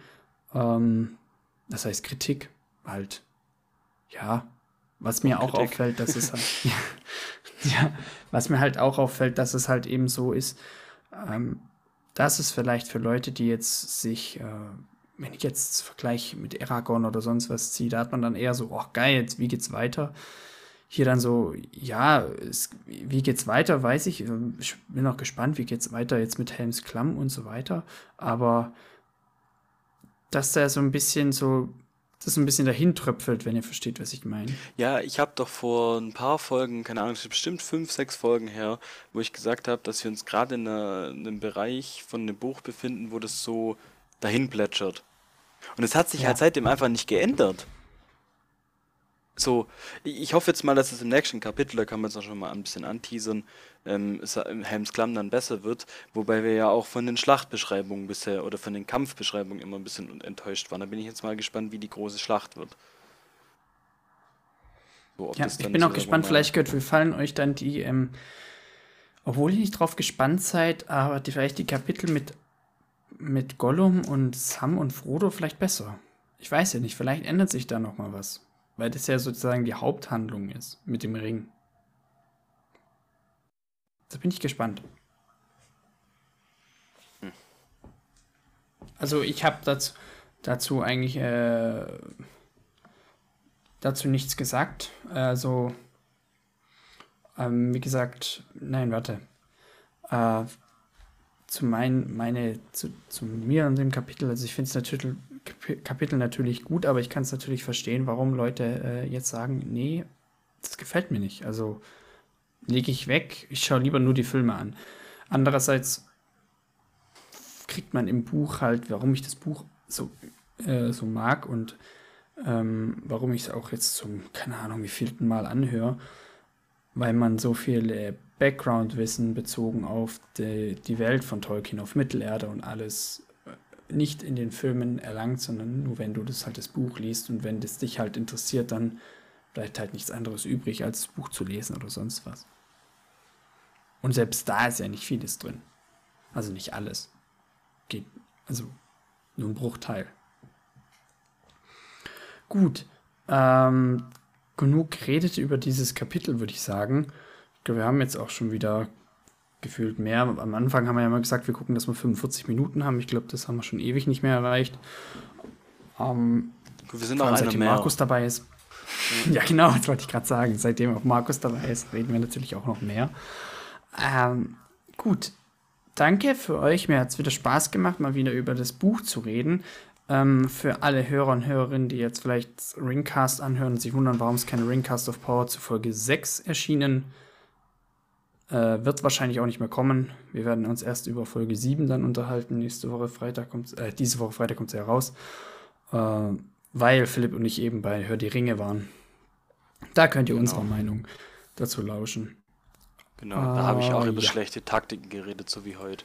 Speaker 3: Ähm, das heißt Kritik, halt, ja, was mir auch, auch auffällt, dass es halt, ja, was mir halt auch auffällt, dass es halt eben so ist, ähm, dass es vielleicht für Leute, die jetzt sich äh, wenn ich jetzt Vergleich mit Aragon oder sonst was ziehe, da hat man dann eher so, oh geil, jetzt, wie geht's weiter? Hier dann so, ja, es, wie geht's weiter, weiß ich. Ähm, ich bin auch gespannt, wie geht's weiter jetzt mit Helms Klamm und so weiter. Aber dass da so ein bisschen so, das ein bisschen dahin tröpfelt, wenn ihr versteht, was ich meine.
Speaker 1: Ja, ich habe doch vor ein paar Folgen, keine Ahnung, bestimmt fünf, sechs Folgen her, wo ich gesagt habe, dass wir uns gerade in, in einem Bereich von einem Buch befinden, wo das so dahin plätschert. Und es hat sich ja. halt seitdem einfach nicht geändert. so, ich hoffe jetzt mal, dass es im nächsten Kapitel, da kann man es auch schon mal ein bisschen anteasern, ähm, Helms Klamm dann besser wird, wobei wir ja auch von den Schlachtbeschreibungen bisher oder von den Kampfbeschreibungen immer ein bisschen enttäuscht waren. Da bin ich jetzt mal gespannt, wie die große Schlacht wird.
Speaker 3: So, ja, ich bin auch gespannt, vielleicht Gott, wie fallen euch dann die, ähm, obwohl ihr nicht drauf gespannt seid, aber die, vielleicht die Kapitel mit, mit Gollum und Sam und Frodo vielleicht besser. Ich weiß ja nicht, vielleicht ändert sich da noch mal was. Weil das ja sozusagen die Haupthandlung ist mit dem Ring. Da bin ich gespannt. Also ich habe dazu, dazu eigentlich äh, dazu nichts gesagt. Also ähm, wie gesagt, nein, warte. Äh, zu mein, meine, zu, zu mir und dem Kapitel, also ich finde es natürlich Kapitel natürlich gut, aber ich kann es natürlich verstehen, warum Leute äh, jetzt sagen, nee, das gefällt mir nicht. Also lege ich weg, ich schaue lieber nur die Filme an. Andererseits kriegt man im Buch halt, warum ich das Buch so, äh, so mag und ähm, warum ich es auch jetzt zum, keine Ahnung, wie vielten Mal anhöre, weil man so viel äh, Background-Wissen bezogen auf die, die Welt von Tolkien, auf Mittelerde und alles äh, nicht in den Filmen erlangt, sondern nur wenn du das halt das Buch liest und wenn das dich halt interessiert, dann bleibt halt nichts anderes übrig, als das Buch zu lesen oder sonst was. Und selbst da ist ja nicht vieles drin. Also nicht alles. Geht, also nur ein Bruchteil. Gut. Ähm, genug geredet über dieses Kapitel, würde ich sagen. Wir haben jetzt auch schon wieder gefühlt mehr. Am Anfang haben wir ja mal gesagt, wir gucken, dass wir 45 Minuten haben. Ich glaube, das haben wir schon ewig nicht mehr erreicht. Ähm,
Speaker 1: wir sind auch seitdem mehr.
Speaker 3: Markus dabei ist. ja, genau, das wollte ich gerade sagen. Seitdem auch Markus dabei ist, reden wir natürlich auch noch mehr. Ähm, gut. Danke für euch. Mir hat es wieder Spaß gemacht, mal wieder über das Buch zu reden. Ähm, für alle Hörer und Hörerinnen, die jetzt vielleicht Ringcast anhören und sich wundern, warum es keine Ringcast of Power zu Folge 6 erschienen, äh, wird wahrscheinlich auch nicht mehr kommen. Wir werden uns erst über Folge 7 dann unterhalten. Nächste Woche Freitag kommt äh, diese Woche Freitag kommt es ja raus. Äh, weil Philipp und ich eben bei Hör die Ringe waren. Da könnt ihr genau. unserer Meinung dazu lauschen.
Speaker 1: Genau, da habe ich auch über ja. schlechte Taktiken geredet, so wie heute.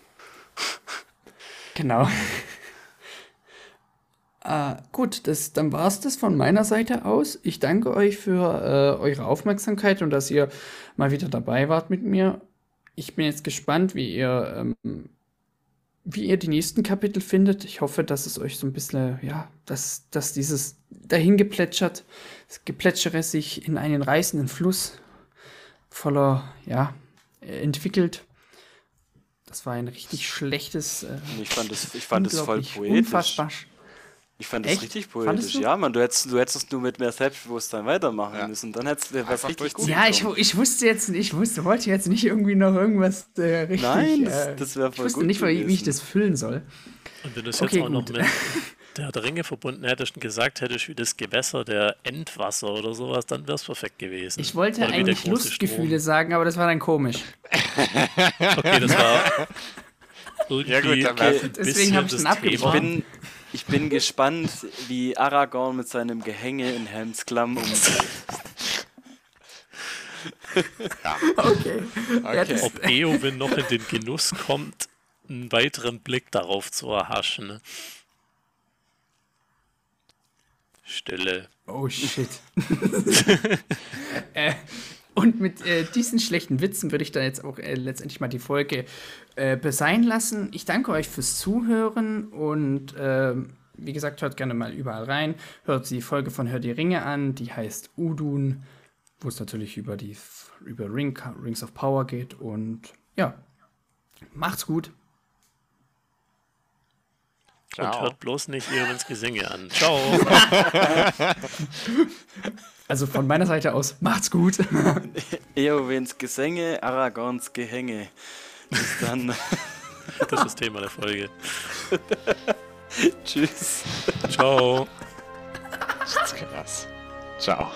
Speaker 3: Genau. Äh, gut, das, dann war es das von meiner Seite aus. Ich danke euch für äh, eure Aufmerksamkeit und dass ihr mal wieder dabei wart mit mir. Ich bin jetzt gespannt, wie ihr, ähm, wie ihr die nächsten Kapitel findet. Ich hoffe, dass es euch so ein bisschen, ja, dass, dass dieses dahingeplätschert, das Geplätschere sich in einen reißenden Fluss voller, ja, entwickelt. Das war ein richtig schlechtes.
Speaker 1: Äh, ich fand es, ich fand es voll poetisch. Unfassbar ich fand das richtig poetisch. Ja, man, du hättest, du hättest nur mit mehr Selbstbewusstsein weitermachen ja. müssen. Dann hättest du was richtig gut.
Speaker 3: Ja, ich, ich wusste jetzt, ich wusste, wollte jetzt nicht irgendwie noch irgendwas äh, richtig.
Speaker 1: Nein, das, äh, das wäre voll
Speaker 3: Ich wusste nicht, gewesen. wie ich das füllen soll.
Speaker 4: Und wenn du es okay, jetzt auch gut. noch mit der Ringe verbunden hättest und gesagt hättest, wie das Gewässer der Endwasser oder sowas, dann wäre es perfekt gewesen.
Speaker 3: Ich wollte oder eigentlich Lustgefühle Strom. sagen, aber das war dann komisch.
Speaker 4: okay, das war.
Speaker 1: ja, gut, okay. deswegen habe ich dann abgebrochen. Ich bin gespannt, wie Aragorn mit seinem Gehänge in Helms Klamm umgeht.
Speaker 4: ja. Okay. okay. Ob Eowyn noch in den Genuss kommt, einen weiteren Blick darauf zu erhaschen. Ne? Stille.
Speaker 3: Oh shit. äh, und mit äh, diesen schlechten Witzen würde ich dann jetzt auch äh, letztendlich mal die Folge äh, besein lassen. Ich danke euch fürs Zuhören und ähm, wie gesagt, hört gerne mal überall rein. Hört die Folge von Hör die Ringe an, die heißt Udun, wo es natürlich über die über Ring, Rings of Power geht. Und ja, macht's gut.
Speaker 4: Ciao. Und hört bloß nicht Irwins Gesänge an. Ciao.
Speaker 3: Also von meiner Seite aus, macht's gut.
Speaker 1: Eowens Gesänge, Aragorns Gehänge. Bis dann.
Speaker 4: Das ist das Thema der Folge.
Speaker 1: Tschüss.
Speaker 4: Ciao.
Speaker 2: Das ist krass. Ciao.